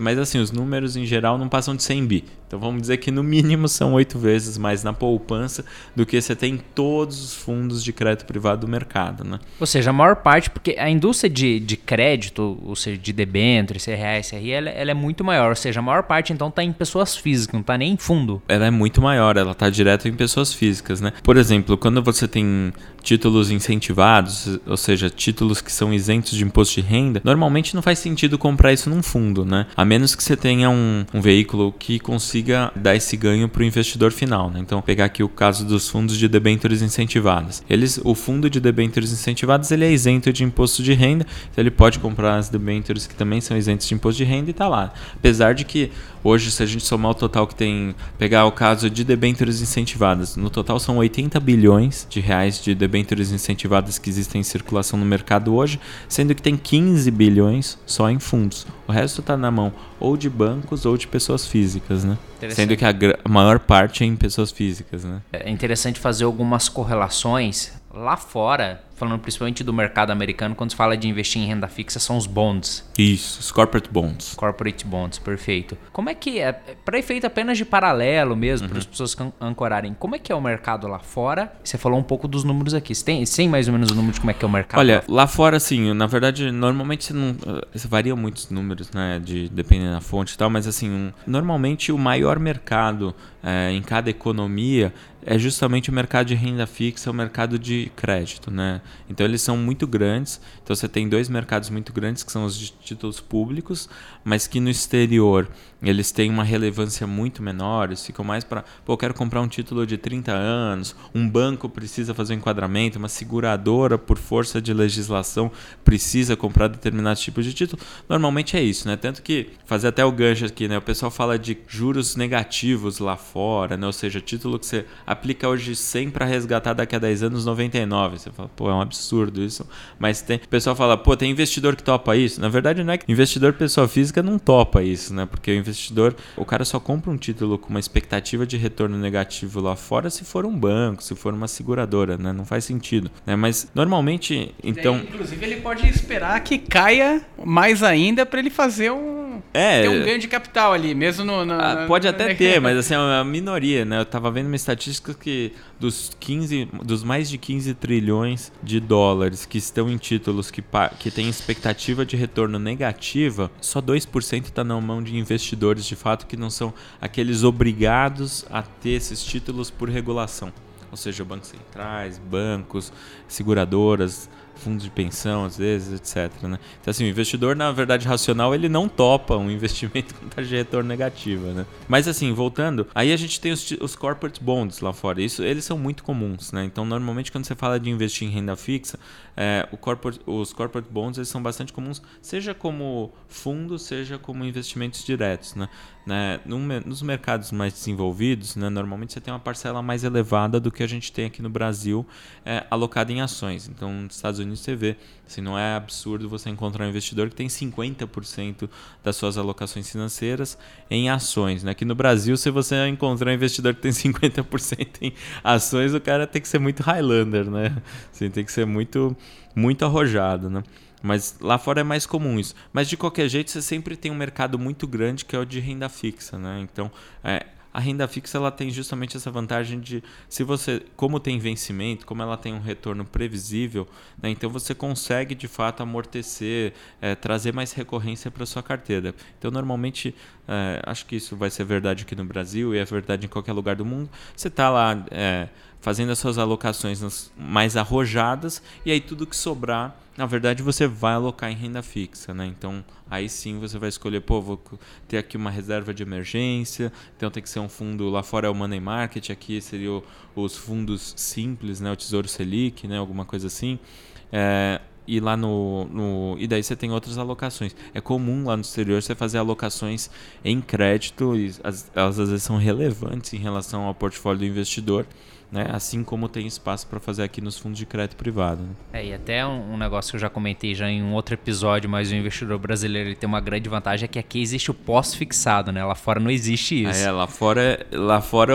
Mas assim, os números em geral não passam de 100 bi. Então vamos dizer que no mínimo são oito vezes mais na poupança do que você tem em todos os fundos de crédito privado do mercado, né? Ou seja, a maior parte, porque a indústria de, de crédito, ou seja, de debênture, CRA, SRI, ela, ela é muito maior. Ou seja, a maior parte então está em pessoas físicas, não está nem em fundo. ela é muito maior, ela está direto em pessoas físicas, né? Por exemplo, quando você tem títulos incentivados, ou seja, títulos que são isentos de imposto de renda, normalmente não faz sentido comprar isso num fundo, né? A menos que você tenha um, um veículo que consiga dar esse ganho para o investidor final, né? Então, pegar aqui o caso dos fundos de debêntures incentivadas. Eles, o fundo de debêntures incentivadas, ele é isento de imposto de renda, então ele pode comprar as debêntures que também são isentos de imposto de renda e tá lá. Apesar de que hoje, se a gente somar o total que tem, pegar o caso de debêntures incentivadas, no total são 80 bilhões de reais de debêntures incentivadas que existem em circulação no mercado hoje, sendo que tem 15 bilhões só em fundos. O resto está na mão ou de bancos ou de pessoas físicas, né? Sendo que a, maior parte é em pessoas físicas, né? É interessante fazer algumas correlações lá fora, falando principalmente do mercado americano, quando se fala de investir em renda fixa, são os bonds. Isso, os corporate bonds. Corporate bonds, perfeito. Como é que é? Para efeito apenas de paralelo mesmo, para as pessoas ancorarem, como é que é o mercado lá fora? Você falou um pouco dos números aqui. Você tem, você tem mais ou menos o número de como é que é o mercado? Olha, lá fora, assim, na verdade, normalmente você não. eh, Variam muitos números, né? De, dependendo da fonte e tal, mas assim, um- normalmente o maior mercado eh, em cada economia é justamente o mercado de renda fixa, o mercado de crédito, né? Então eles são muito grandes. Então você tem dois mercados muito grandes que são os de títulos públicos, mas que no exterior eles têm uma relevância muito menor, eles ficam mais para, pô, eu quero comprar um título de 30 anos, um banco precisa fazer um enquadramento, uma seguradora por força de legislação precisa comprar determinado tipo de título. Normalmente é isso, né? Tanto que fazer até o gancho aqui, né? O pessoal fala de juros negativos lá fora, né? Ou seja, título que você aplica hoje 100 para resgatar daqui a 10 anos 99. Você fala, pô, é um absurdo isso. Mas tem, o pessoal fala, pô, tem investidor que topa isso. Na verdade, não é que investidor pessoa física não topa isso, né? Porque o investidor, o cara só compra um título com uma expectativa de retorno negativo lá fora se for um banco, se for uma seguradora, né? Não faz sentido, né? Mas normalmente, então, Daí, inclusive, ele pode esperar que caia mais ainda para ele fazer um. É. ter um ganho de capital ali, mesmo no. no- Ah, pode na- até na- ter, mas assim, é uma minoria, né? Eu tava vendo uma estatística que dos 15, dos mais de 15 trilhões de dólares que estão em títulos que, que têm expectativa de retorno negativa, só 2% está na mão de investidores de fato que não são aqueles obrigados a ter esses títulos por regulação. Ou seja, bancos centrais, bancos, seguradoras, fundos de pensão, às vezes, etc. Né? Então, assim, o investidor, na verdade, racional, ele não topa um investimento com taxa de retorno negativa, né? Mas, assim, voltando, aí a gente tem os, os corporate bonds lá fora. Isso, eles são muito comuns, né? Então, normalmente, quando você fala de investir em renda fixa, é, corporate, os corporate bonds, eles são bastante comuns, seja como fundo, seja como investimentos diretos, né? Né? Nos mercados mais desenvolvidos, né, normalmente você tem uma parcela mais elevada do que a gente tem aqui no Brasil é, alocada em ações. Então, nos Estados Unidos você vê, assim, não é absurdo você encontrar um investidor que tem 50% das suas alocações financeiras em ações. Né? Aqui no Brasil, se você encontrar um investidor que tem 50% em ações, o cara tem que ser muito Highlander, né? Assim, tem que ser muito, muito arrojado, né? Mas lá fora é mais comum isso. Mas de qualquer jeito, você sempre tem um mercado muito grande que é o de renda fixa, né? Então, é, a renda fixa ela tem justamente essa vantagem de, se você, como tem vencimento, como ela tem um retorno previsível, né? então você consegue de fato amortecer, é, trazer mais recorrência para sua carteira. Então, normalmente, é, acho que isso vai ser verdade aqui no Brasil e é verdade em qualquer lugar do mundo. Você está lá é, fazendo as suas alocações mais arrojadas e aí tudo que sobrar, na verdade, você vai alocar em renda fixa, né? Então, aí sim você vai escolher, pô, vou ter aqui uma reserva de emergência, então tem que ser um fundo, lá fora é o money market, aqui seria os fundos simples, né? O Tesouro Selic, né? Alguma coisa assim. É, e lá no, no, E daí você tem outras alocações. É comum lá no exterior você fazer alocações em crédito, e as, elas às vezes são relevantes em relação ao portfólio do investidor. Né? Assim como tem espaço para fazer aqui nos fundos de crédito privado. Né? É, e até um, um, negócio que eu já comentei já em um outro episódio, mas o investidor brasileiro ele tem uma grande vantagem é que aqui existe o pós-fixado, né? Lá fora não existe isso. É, lá fora, lá fora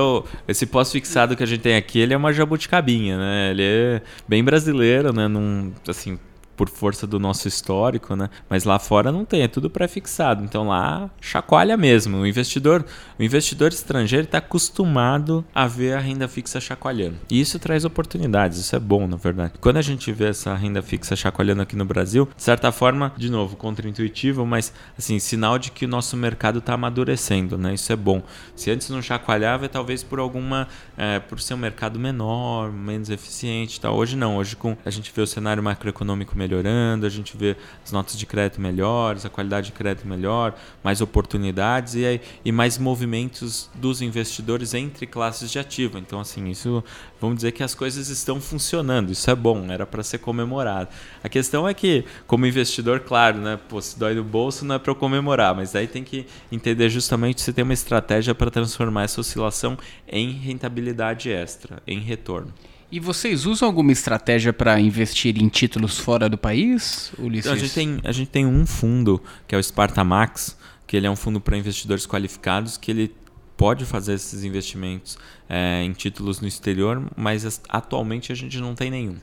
esse pós-fixado que a gente tem aqui, ele é uma jabuticabinha, né? Ele é bem brasileiro, né? Num, assim, por força do nosso histórico, né? Mas lá fora não tem, é tudo pré-fixado. Então lá chacoalha mesmo. O investidor, o investidor estrangeiro está acostumado a ver a renda fixa chacoalhando. E isso traz oportunidades, isso é bom, na verdade. Quando a gente vê essa renda fixa chacoalhando aqui no Brasil, de certa forma, de novo, contra-intuitivo, mas assim, sinal de que o nosso mercado está amadurecendo, né? Isso é bom. Se antes não chacoalhava, é talvez por alguma, é, por ser um mercado menor, menos eficiente, tal. Hoje não. Hoje com a gente vê o cenário macroeconômico melhorando, a gente vê as notas de crédito melhores, a qualidade de crédito melhor, mais oportunidades e, e mais movimentos dos investidores entre classes de ativo. Então, assim, isso vamos dizer que as coisas estão funcionando. Isso é bom, era para ser comemorado. A questão é que, como investidor, claro, né, pô, se dói no bolso não é para comemorar, mas aí tem que entender justamente se tem uma estratégia para transformar essa oscilação em rentabilidade extra, em retorno. E vocês usam alguma estratégia para investir em títulos fora do país, Ulisses? A, gente tem, a gente tem um fundo, que é o Spartamax, que ele é um fundo para investidores qualificados, que ele pode fazer esses investimentos é, em títulos no exterior, mas atualmente a gente não tem nenhum.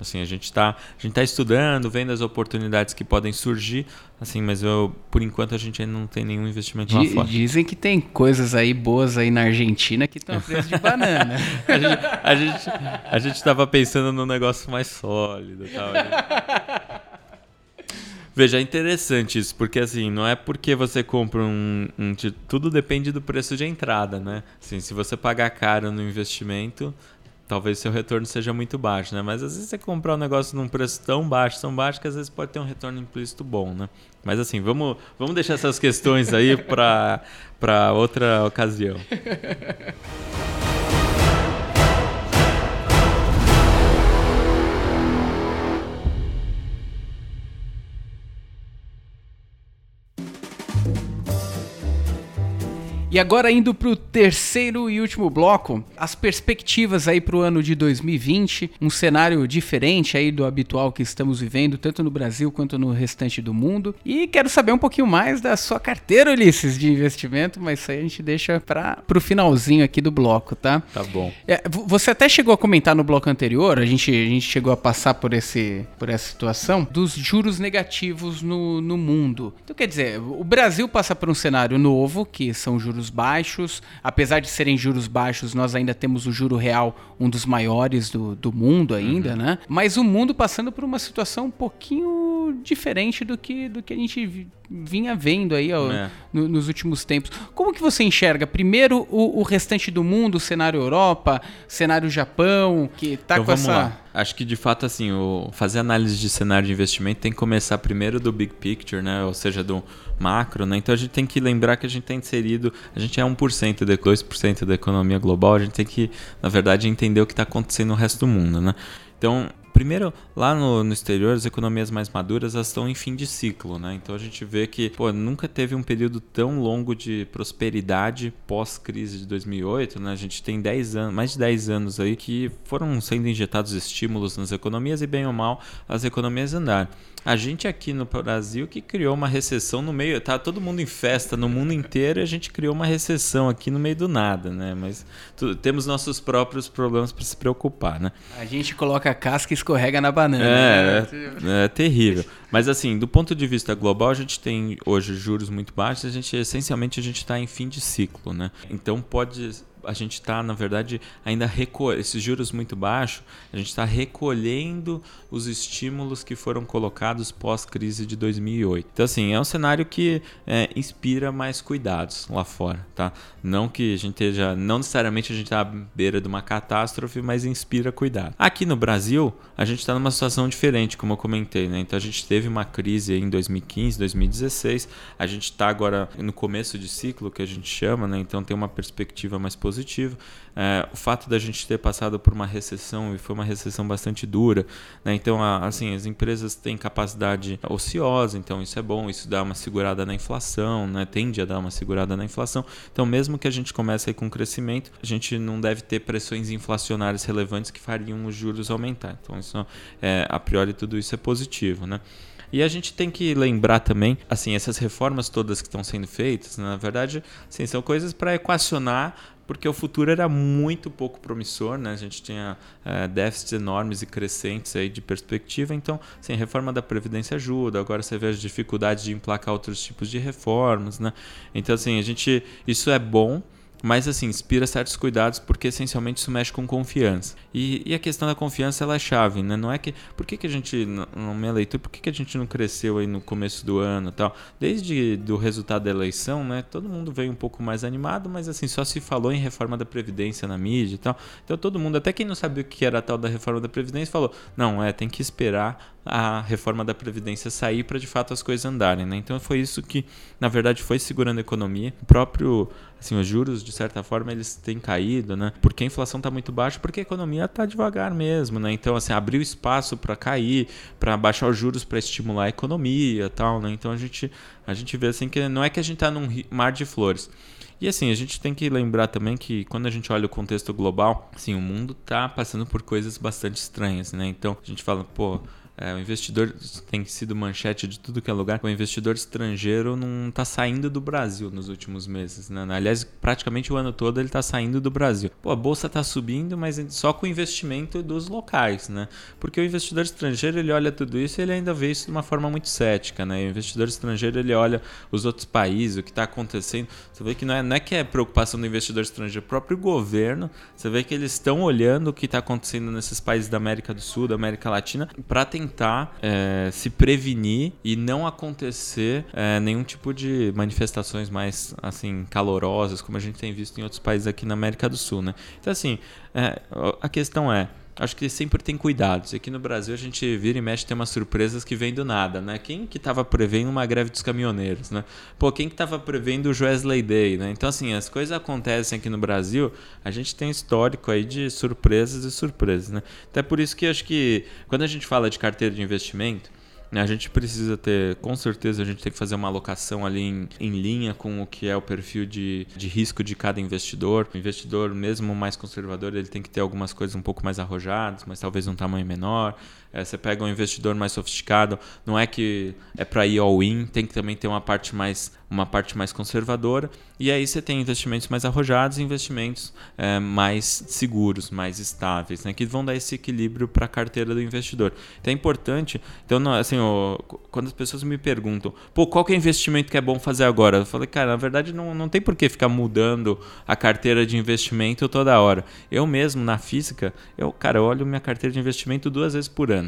Assim, a gente está tá estudando, vendo as oportunidades que podem surgir, assim, mas eu, por enquanto a gente ainda não tem nenhum investimento lá fora. Dizem que tem coisas aí boas aí na Argentina que estão a preço de banana. a, gente, a, gente, a gente estava pensando num negócio mais sólido tal. Né? Veja, é interessante isso, porque assim, não é porque você compra um, um, Tudo depende do preço de entrada, né? Assim, se você pagar caro no investimento, talvez seu retorno seja muito baixo, né? Mas às vezes você comprar um negócio num preço tão baixo, tão baixo, que às vezes pode ter um retorno implícito bom, né? Mas assim, vamos, vamos deixar essas questões aí para outra ocasião. E agora indo para o terceiro e último bloco, as perspectivas aí para o ano de 2020, um cenário diferente aí do habitual que estamos vivendo, tanto no Brasil quanto no restante do mundo. E quero saber um pouquinho mais da sua carteira, Ulisses, de investimento, mas isso aí a gente deixa para o finalzinho aqui do bloco, tá? Tá bom. É, você até chegou a comentar no bloco anterior, a gente, a gente chegou a passar por, esse, por essa situação, dos juros negativos no, no mundo. Então, quer dizer, o Brasil passa por um cenário novo, que são juros juros baixos. Apesar de serem juros baixos, nós ainda temos o juro real, um dos maiores do, do mundo ainda, uhum. né? Mas o mundo passando por uma situação um pouquinho diferente do que, do que a gente vinha vendo aí ó, é. no, nos últimos tempos. Como que você enxerga primeiro o, o, restante do mundo, o cenário Europa, cenário Japão, que tá então, com essa... Lá. Acho que de fato assim, o fazer análise de cenário de investimento tem que começar primeiro do big picture, né? Ou seja, do macro, né? Então a gente tem que lembrar que a gente está inserido, a gente é 1% de 2% da economia global, a gente tem que, na verdade, entender o que está acontecendo no resto do mundo, né? Então, Primeiro, lá no, no, exterior, as economias mais maduras elas estão em fim de ciclo, né? Então a gente vê que pô, nunca teve um período tão longo de prosperidade pós-crise de 2008, né? A gente tem 10 anos, mais de 10 anos aí que foram sendo injetados estímulos nas economias e bem ou mal as economias andaram. A gente aqui no Brasil que criou uma recessão no meio, tá todo mundo em festa no mundo inteiro e a gente criou uma recessão aqui no meio do nada, né? Mas tu, temos nossos próprios problemas para se preocupar, né? A gente coloca a casca e escorrega na banana. É, né? é, é, terrível. Mas assim, do ponto de vista global, a gente tem hoje juros muito baixos, a gente essencialmente a gente está em fim de ciclo, né? Então pode a gente está, na verdade, ainda recolhendo esses juros muito baixos, a gente está recolhendo os estímulos que foram colocados pós-crise de 2008. Então, assim, é um cenário que é, inspira mais cuidados lá fora, tá? Não que a gente esteja, não necessariamente a gente está à beira de uma catástrofe, mas inspira cuidado. Aqui no Brasil, a gente está numa situação diferente, como eu comentei, né? Então, a gente teve uma crise em 2015, 2016, a gente está agora no começo de ciclo, que a gente chama, né? Então, tem uma perspectiva mais positiva positivo. É, o fato da gente ter passado por uma recessão e foi uma recessão bastante dura, né? então a, assim as empresas têm capacidade ociosa, então isso é bom, isso dá uma segurada na inflação, né? tende a dar uma segurada na inflação. Então mesmo que a gente comece com crescimento, a gente não deve ter pressões inflacionárias relevantes que fariam os juros aumentar. Então isso é, a priori tudo isso é positivo, né? E a gente tem que lembrar também, assim, essas reformas todas que estão sendo feitas, na verdade, assim, são coisas para equacionar porque o futuro era muito pouco promissor, né? A gente tinha é, déficits enormes e crescentes aí de perspectiva, então, assim, a reforma da Previdência ajuda, agora você vê as dificuldades de emplacar outros tipos de reformas, né? Então, assim, a gente, isso é bom, mas assim, inspira certos cuidados porque essencialmente isso mexe com confiança. E, e a questão da confiança ela é chave, né? Não é que. Por que, que a gente, na minha leitura, por que, que a gente não cresceu aí no começo do ano tal? Desde do resultado da eleição, né? Todo mundo veio um pouco mais animado, mas assim, só se falou em reforma da Previdência na mídia e tal. Então todo mundo, até quem não sabia o que era a tal da reforma da Previdência, falou: não, é, tem que esperar a reforma da Previdência sair para de fato as coisas andarem, né? Então foi isso que, na verdade, foi segurando a economia. O próprio assim, os juros, de certa forma, eles têm caído, né? Porque a inflação está muito baixa, porque a economia está devagar mesmo, né? Então, assim, abriu espaço para cair, para baixar os juros para estimular a economia tal, né? Então a gente, a gente vê assim que não é que a gente está num mar de flores. E assim, a gente tem que lembrar também que quando a gente olha o contexto global, assim, o mundo está passando por coisas bastante estranhas, né? Então a gente fala, pô, é, o investidor tem sido manchete de tudo que é lugar. O investidor estrangeiro não está saindo do Brasil nos últimos meses. Né? Aliás, praticamente o ano todo ele está saindo do Brasil. Pô, a bolsa está subindo, mas só com o investimento dos locais, né? Porque o investidor estrangeiro ele olha tudo isso e ele ainda vê isso de uma forma muito cética, né? O investidor estrangeiro ele olha os outros países, o que está acontecendo. Você vê que não é, não é que é preocupação do investidor estrangeiro, o próprio governo. Você vê que eles estão olhando o que está acontecendo nesses países da América do Sul, da América Latina, para tentar tentar é, se prevenir e não acontecer é, nenhum tipo de manifestações mais assim calorosas como a gente tem visto em outros países aqui na América do Sul, né? Então assim, é, a questão é acho que sempre tem cuidados. Aqui no Brasil a gente vira e mexe tem umas surpresas que vêm do nada, né? Quem que estava prevendo uma greve dos caminhoneiros, né? Pô, quem que estava prevendo o Wesley Day, né? Então assim, as coisas acontecem aqui no Brasil, a gente tem histórico aí de surpresas e surpresas, né? Então é por isso que acho que quando a gente fala de carteira de investimento, a gente precisa ter, com certeza, a gente tem que fazer uma alocação ali em, em linha com o que é o perfil de, de risco de cada investidor. O investidor, mesmo mais conservador, ele tem que ter algumas coisas um pouco mais arrojadas, mas talvez um tamanho menor. É, você pega um investidor mais sofisticado, não é que é para ir all-in, tem que também ter uma parte mais uma parte mais conservadora. E aí você tem investimentos mais arrojados e investimentos é, mais seguros, mais estáveis, né, que vão dar esse equilíbrio para a carteira do investidor. Então é importante. Então, assim, ó, quando as pessoas me perguntam, pô, qual que é o investimento que é bom fazer agora? Eu falei, cara, na verdade não, não tem por que ficar mudando a carteira de investimento toda hora. Eu mesmo, na física, eu, cara, eu olho minha carteira de investimento duas vezes por ano.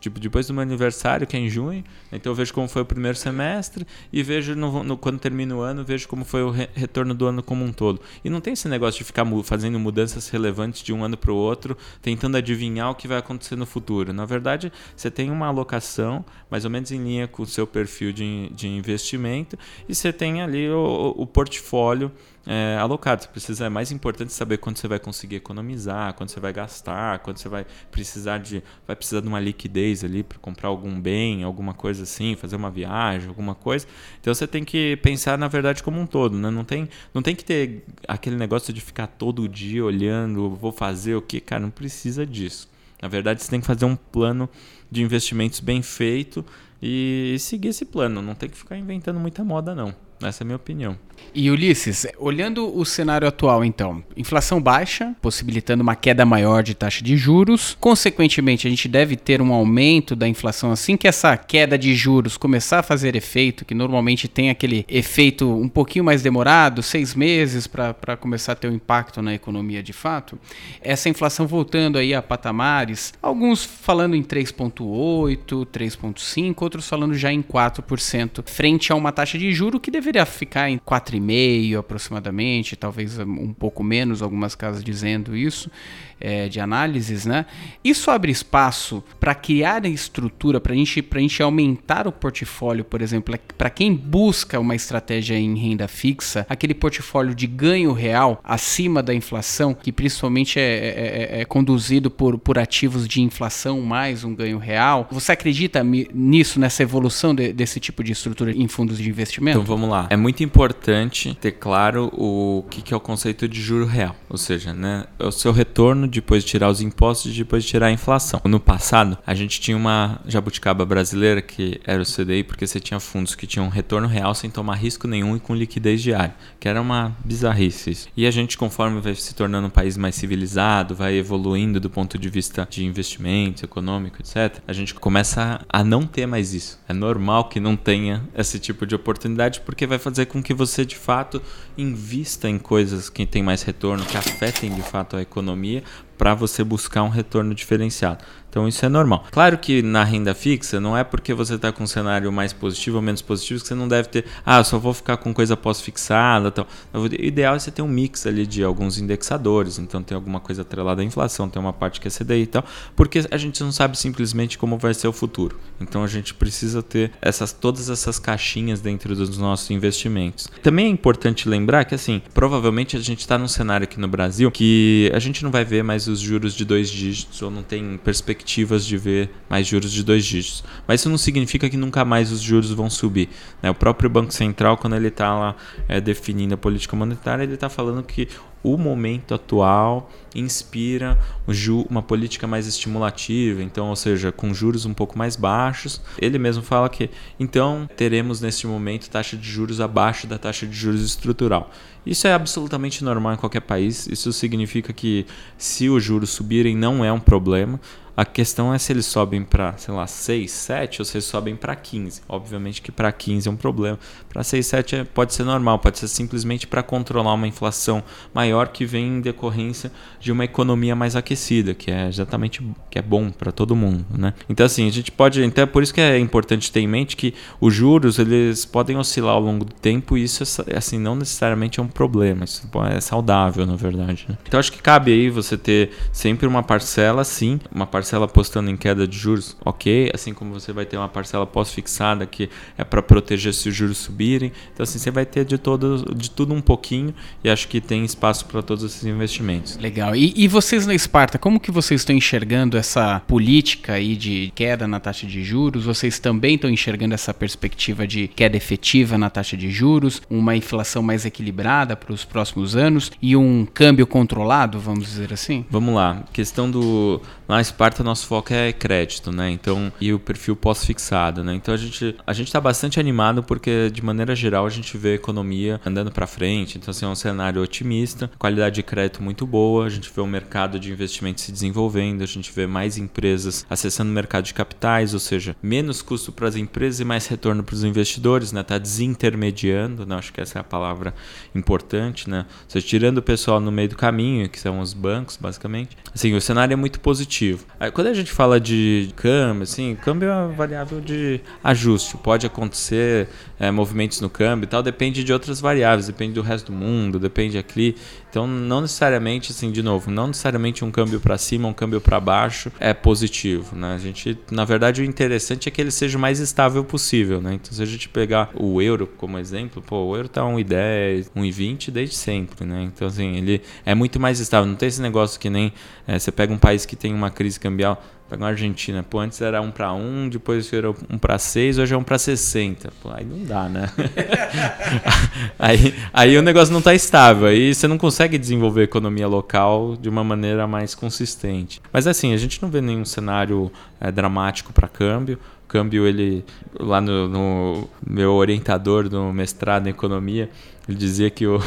Tipo, depois do meu aniversário, que é em junho, então eu vejo como foi o primeiro semestre e vejo no, no, quando termina o ano, vejo como foi o re, retorno do ano como um todo. E não tem esse negócio de ficar mu fazendo mudanças relevantes de um ano para o outro, tentando adivinhar o que vai acontecer no futuro. Na verdade, você tem uma alocação mais ou menos em linha com o seu perfil de, de investimento e você tem ali o, o portfólio é, alocado. Você precisa, é mais importante saber quando você vai conseguir economizar, quando você vai gastar, quando você vai precisar de, vai precisar de uma liquidez ali para comprar algum bem, alguma coisa assim, fazer uma viagem, alguma coisa. Então você tem que pensar na verdade como um todo, né? Não tem, não tem que ter aquele negócio de ficar todo dia olhando, vou fazer o que, cara, não precisa disso. Na verdade, você tem que fazer um plano de investimentos bem feito e seguir esse plano. Não tem que ficar inventando muita moda, não. Essa é a minha opinião. E Ulisses, olhando o cenário atual, então, inflação baixa, possibilitando uma queda maior de taxa de juros. Consequentemente, a gente deve ter um aumento da inflação assim que essa queda de juros começar a fazer efeito, que normalmente tem aquele efeito um pouquinho mais demorado, seis meses para começar a ter um impacto na economia de fato. Essa inflação voltando aí a patamares, alguns falando em 3,8, 3,5, outros falando já em 4%, frente a uma taxa de juro que deveria ficar em 4 4,5 aproximadamente, talvez um pouco menos, algumas casas dizendo isso é, de análises, né? Isso abre espaço para criar a estrutura, para gente, a gente aumentar o portfólio, por exemplo, é para quem busca uma estratégia em renda fixa, aquele portfólio de ganho real acima da inflação, que principalmente é, é, é, é conduzido por, por ativos de inflação mais um ganho real. Você acredita nisso, nessa evolução de, desse tipo de estrutura em fundos de investimento? Então vamos lá. É muito importante ter claro o que, que é o conceito de juro real, ou seja, né, é o seu retorno depois de tirar os impostos e depois de tirar a inflação. No passado, a gente tinha uma jabuticaba brasileira que era o CDI, porque você tinha fundos que tinham retorno real sem tomar risco nenhum e com liquidez diária, que era uma bizarrice isso. E a gente, conforme vai se tornando um país mais civilizado, vai evoluindo do ponto de vista de investimento, econômico, etc., a gente começa a não ter mais isso. É normal que não tenha esse tipo de oportunidade, porque vai fazer com que você, de fato, invista em coisas que têm mais retorno, que afetem de fato a economia, para você buscar um retorno diferenciado. Então isso é normal. Claro que na renda fixa não é porque você está com um cenário mais positivo ou menos positivo que você não deve ter, ah, só vou ficar com coisa pós-fixada. Tal. O ideal é você ter um mix ali de alguns indexadores. Então tem alguma coisa atrelada à inflação, tem uma parte que é CDI e tal, porque a gente não sabe simplesmente como vai ser o futuro. Então a gente precisa ter essas todas essas caixinhas dentro dos nossos investimentos. Também é importante lembrar que assim, provavelmente a gente está num cenário aqui no Brasil que a gente não vai ver mais os juros de dois dígitos ou não tem perspectiva perspectivas de ver mais juros de dois dígitos. Mas isso não significa que nunca mais os juros vão subir. Né? O próprio Banco Central, quando ele está lá é, definindo a política monetária, ele está falando que o momento atual inspira uma política mais estimulativa, então, ou seja, com juros um pouco mais baixos. Ele mesmo fala que então teremos neste momento taxa de juros abaixo da taxa de juros estrutural. Isso é absolutamente normal em qualquer país. Isso significa que se os juros subirem não é um problema. A questão é se eles sobem para, sei lá, 6, 7 ou se eles sobem para 15. Obviamente que para 15 é um problema. Para 6, 7 é, pode ser normal, pode ser simplesmente para controlar uma inflação maior que vem em decorrência de uma economia mais aquecida, que é exatamente que é bom para todo mundo, né? Então assim, a gente pode, então é por isso que é importante ter em mente que os juros eles podem oscilar ao longo do tempo e isso é, assim não necessariamente é um problema, isso é saudável, na verdade. Né? Então acho que cabe aí você ter sempre uma parcela, sim, uma parcela apostando em queda de juros, ok. Assim como você vai ter uma parcela pós-fixada que é para proteger se os juros subirem. Então, assim, você vai ter de, todo, de tudo um pouquinho e acho que tem espaço para todos esses investimentos. Legal. E, e, vocês na Esparta, como que vocês estão enxergando essa política aí de queda na taxa de juros? Vocês também estão enxergando essa perspectiva de queda efetiva na taxa de juros, uma inflação mais equilibrada para os próximos anos e um câmbio controlado, vamos dizer assim? Vamos lá. Questão do. Na Esparta nosso foco é crédito, né? Então, e o perfil pós-fixado, né? Então a gente a gente está bastante animado porque de maneira geral a gente vê a economia andando para frente. Então assim, é um cenário otimista, qualidade de crédito muito boa, a gente vê o mercado de investimento se desenvolvendo, a gente vê mais empresas acessando o mercado de capitais, ou seja, menos custo para as empresas e mais retorno para os investidores, né? Tá desintermediando, né? Acho que essa é a palavra importante, né? Ou seja, tirando o pessoal no meio do caminho, que são os bancos, basicamente. Assim, o cenário é muito positivo. Quando a gente fala de câmbio, assim, câmbio é uma variável de ajuste. Pode acontecer é, movimentos no câmbio e tal, depende de outras variáveis, depende do resto do mundo, depende aqui. Então, não necessariamente, assim, de novo, não necessariamente um câmbio para cima, um câmbio para baixo é positivo, né? A gente, na verdade, o interessante é que ele seja o mais estável possível, né? Então, se a gente pegar o euro como exemplo, pô, o euro tá 1,10, 1,20 desde sempre, né? Então, assim, ele é muito mais estável. Não tem esse negócio que nem é, você pega um país que tem uma crise cambial Pega uma Argentina, pô, antes era 1 para 1, depois era 1 para 6, hoje é 1 para 60. Pô, aí não dá, né? aí, aí o negócio não está estável, aí você não consegue desenvolver a economia local de uma maneira mais consistente. Mas assim, a gente não vê nenhum cenário é, dramático para câmbio. câmbio, ele lá no, no meu orientador no mestrado em economia, ele dizia que o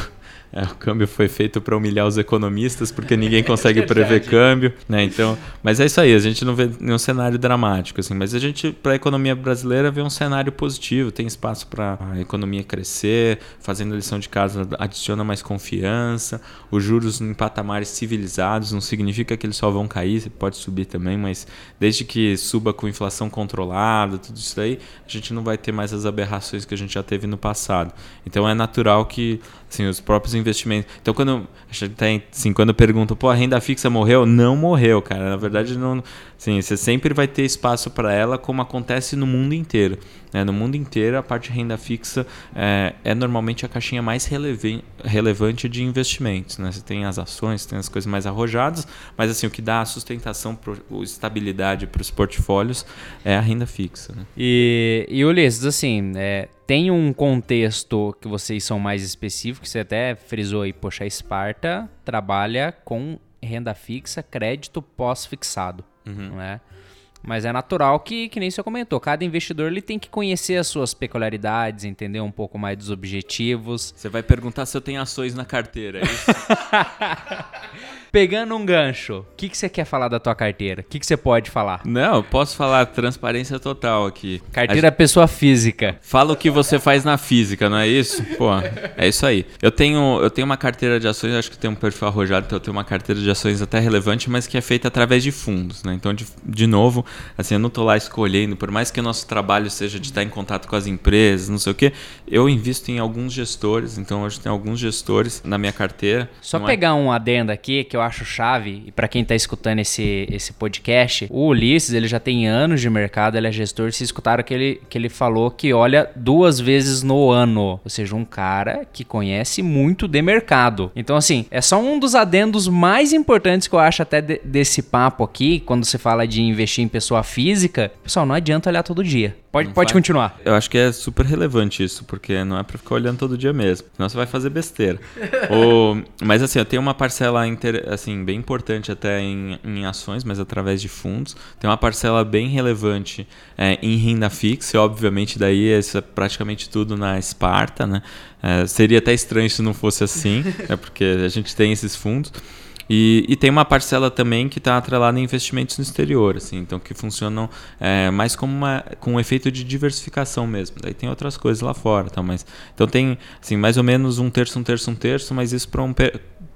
é, o câmbio foi feito para humilhar os economistas, porque ninguém consegue é prever câmbio, né? Então, mas é isso aí, a gente não vê nenhum cenário dramático assim, mas a gente para a economia brasileira vê um cenário positivo, tem espaço para a economia crescer, fazendo a lição de casa adiciona mais confiança, os juros em patamares civilizados, não significa que eles só vão cair, pode subir também, mas desde que suba com inflação controlada, tudo isso aí, a gente não vai ter mais as aberrações que a gente já teve no passado. Então é natural que assim, os próprios investimentos. Então, quando tem, assim, quando perguntam, pô, a renda fixa morreu? Não morreu, cara. Na verdade, não, assim, você sempre vai ter espaço para ela, como acontece no mundo inteiro. Né? No mundo inteiro, a parte de renda fixa é, é normalmente a caixinha mais relevante de investimentos. Né? Você tem as ações, tem as coisas mais arrojadas, mas assim, o que dá a sustentação, pro, estabilidade para os portfólios é a renda fixa. Né? E, e Ulisses, assim, é, tem um contexto que vocês são mais específicos, você até frisou aí, poxa, a Esparta trabalha com renda fixa, crédito pós-fixado, uhum. não é? Mas é natural que, que nem você comentou, cada investidor ele tem que conhecer as suas peculiaridades, entender um pouco mais dos objetivos. Você vai perguntar se eu tenho ações na carteira, é isso? Pegando um gancho, o que, que você quer falar da tua carteira? O que, que você pode falar? Não, eu posso falar transparência total aqui. Carteira a... pessoa física. Fala o que você faz na física, não é isso? Pô, é isso aí. Eu tenho, eu tenho uma carteira de ações, acho que tem um perfil arrojado, então eu tenho uma carteira de ações até relevante, mas que é feita através de fundos, né? Então, de, de novo, assim, eu não tô lá escolhendo, por mais que o nosso trabalho seja de estar em contato com as empresas, não sei o quê, eu invisto em alguns gestores, então hoje tem alguns gestores na minha carteira. Só é pegar é... um adendo aqui, que eu acho chave, e para quem tá escutando esse, esse podcast, o Ulisses, ele já tem anos de mercado, ele é gestor, se escutaram que ele, que ele falou que olha duas vezes no ano, ou seja, um cara que conhece muito de mercado. Então, assim, é só um dos adendos mais importantes que eu acho até de, desse papo aqui, quando você fala de investir em pessoa física, pessoal, não adianta olhar todo dia. Pode, pode continuar. Eu acho que é super relevante isso, porque não é para ficar olhando todo dia mesmo. Senão você vai fazer besteira. o, mas assim, eu tenho uma parcela inter, assim, bem importante até em, em ações, mas através de fundos. Tem uma parcela bem relevante é, em renda fixa, e obviamente daí isso é praticamente tudo na Esparta, né? É, seria até estranho se não fosse assim, é porque a gente tem esses fundos. E, e, tem uma parcela também que está atrelada em investimentos no exterior, assim, então que funcionam é, mais como uma, com um efeito de diversificação mesmo. Daí tem outras coisas lá fora, tá? mas então tem assim mais ou menos um terço, um terço, um terço, mas isso para um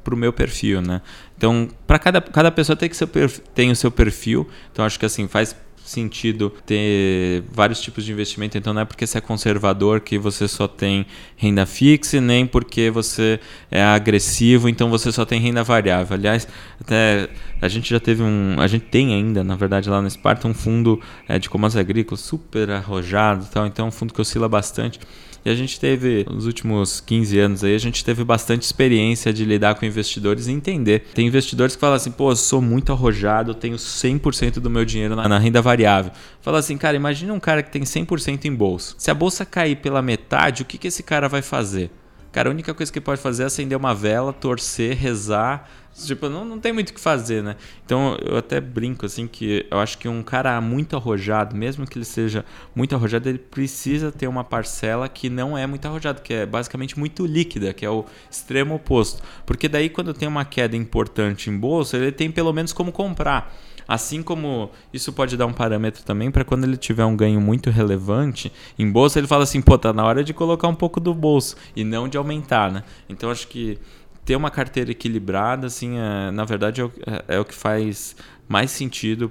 para o meu perfil, né? Então, para cada, cada pessoa tem que ser, tem o seu perfil. Então, acho que assim faz sentido ter vários tipos de investimento. Então não é porque você é conservador que você só tem renda fixa, nem porque você é agressivo, então você só tem renda variável. Aliás, até a gente já teve um, a gente tem ainda, na verdade, lá no Esparta um fundo é, de comandos agrícolas super arrojado, tal. Então é um fundo que oscila bastante. E a gente teve, nos últimos 15 anos aí, a gente teve bastante experiência de lidar com investidores e entender. Tem investidores que falam assim, pô, eu sou muito arrojado, eu tenho 100% do meu dinheiro na, na renda variável. Fala assim, cara, imagina um cara que tem 100% em bolsa. Se a bolsa cair pela metade, o que, que esse cara vai fazer? Cara, a única coisa que pode fazer é acender uma vela, torcer, rezar Tipo, não, não tem muito o que fazer, né? Então eu até brinco assim que eu acho que um cara muito arrojado, mesmo que ele seja muito arrojado, ele precisa ter uma parcela que não é muito arrojado, que é basicamente muito líquida, que é o extremo oposto. Porque daí quando tem uma queda importante em bolsa, ele tem pelo menos como comprar. Assim como isso pode dar um parâmetro também para quando ele tiver um ganho muito relevante em bolsa, ele fala assim, pô, tá na hora de colocar um pouco do bolso e não de aumentar, né? Então acho que ter uma carteira equilibrada, assim, é, na verdade, é o, é, é o que faz mais sentido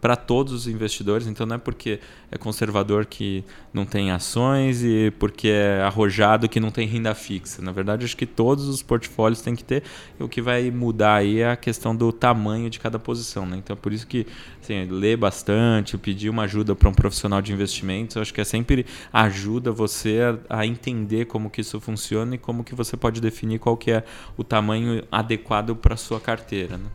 para todos os investidores, então não é porque é conservador que não tem ações e porque é arrojado que não tem renda fixa. Na verdade, acho que todos os portfólios têm que ter. E o que vai mudar aí é a questão do tamanho de cada posição. Né? Então, é por isso que assim, ler bastante, pedir uma ajuda para um profissional de investimentos, acho que é sempre ajuda você a, a, entender como que isso funciona e como que você pode definir qual que é o tamanho adequado para sua carteira. Né?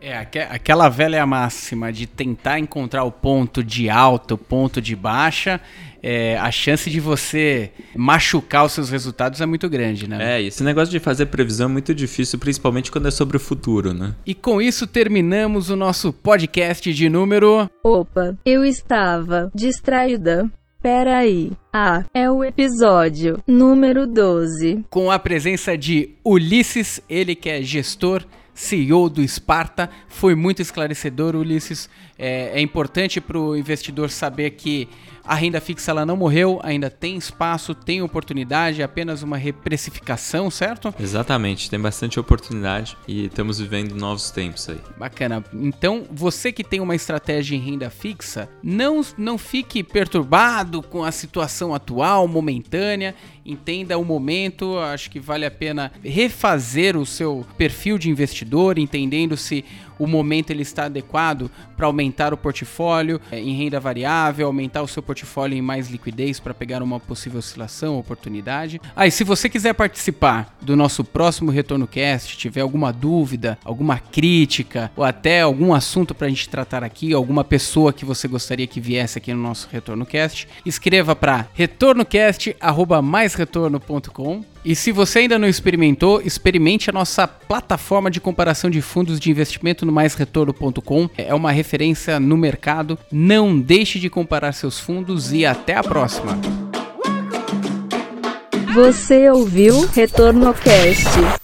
É, aquela velha máxima de tentar encontrar o ponto de alta, o ponto de baixa, é, a chance de você machucar os seus resultados é muito grande, né? É, esse negócio de fazer previsão é muito difícil, principalmente quando é sobre o futuro, né? E com isso terminamos o nosso podcast de número. Opa, eu estava distraída. Peraí. Ah, é o episódio número 12. Com a presença de Ulisses, ele que é gestor CEO do Sparta. Foi muito esclarecedor, Ulisses. É, é importante para o investidor saber que a renda fixa ela não morreu, ainda tem espaço, tem oportunidade, é apenas uma reprecificação, certo? Exatamente, tem bastante oportunidade e estamos vivendo novos tempos aí. Bacana. Então, você que tem uma estratégia em renda fixa, não, não fique perturbado com a situação atual, momentânea. Entenda o momento, acho que vale a pena refazer o seu perfil de investidor, entendendo se o momento ele está adequado para aumentar o portfólio é, em renda variável, aumentar o seu portfólio em mais liquidez para pegar uma possível oscilação, oportunidade. Ah, e se você quiser participar do nosso próximo Retorno Cast, tiver alguma dúvida, alguma crítica ou até algum assunto para a gente tratar aqui, alguma pessoa que você gostaria que viesse aqui no nosso Retorno Cast, escreva para retornocast@maisretorno.com e se você ainda não experimentou, experimente a nossa plataforma de comparação de fundos de investimento no maisretorno.com. É uma referência no mercado. Não deixe de comparar seus fundos e até a próxima. Você ouviu Retorno Cast.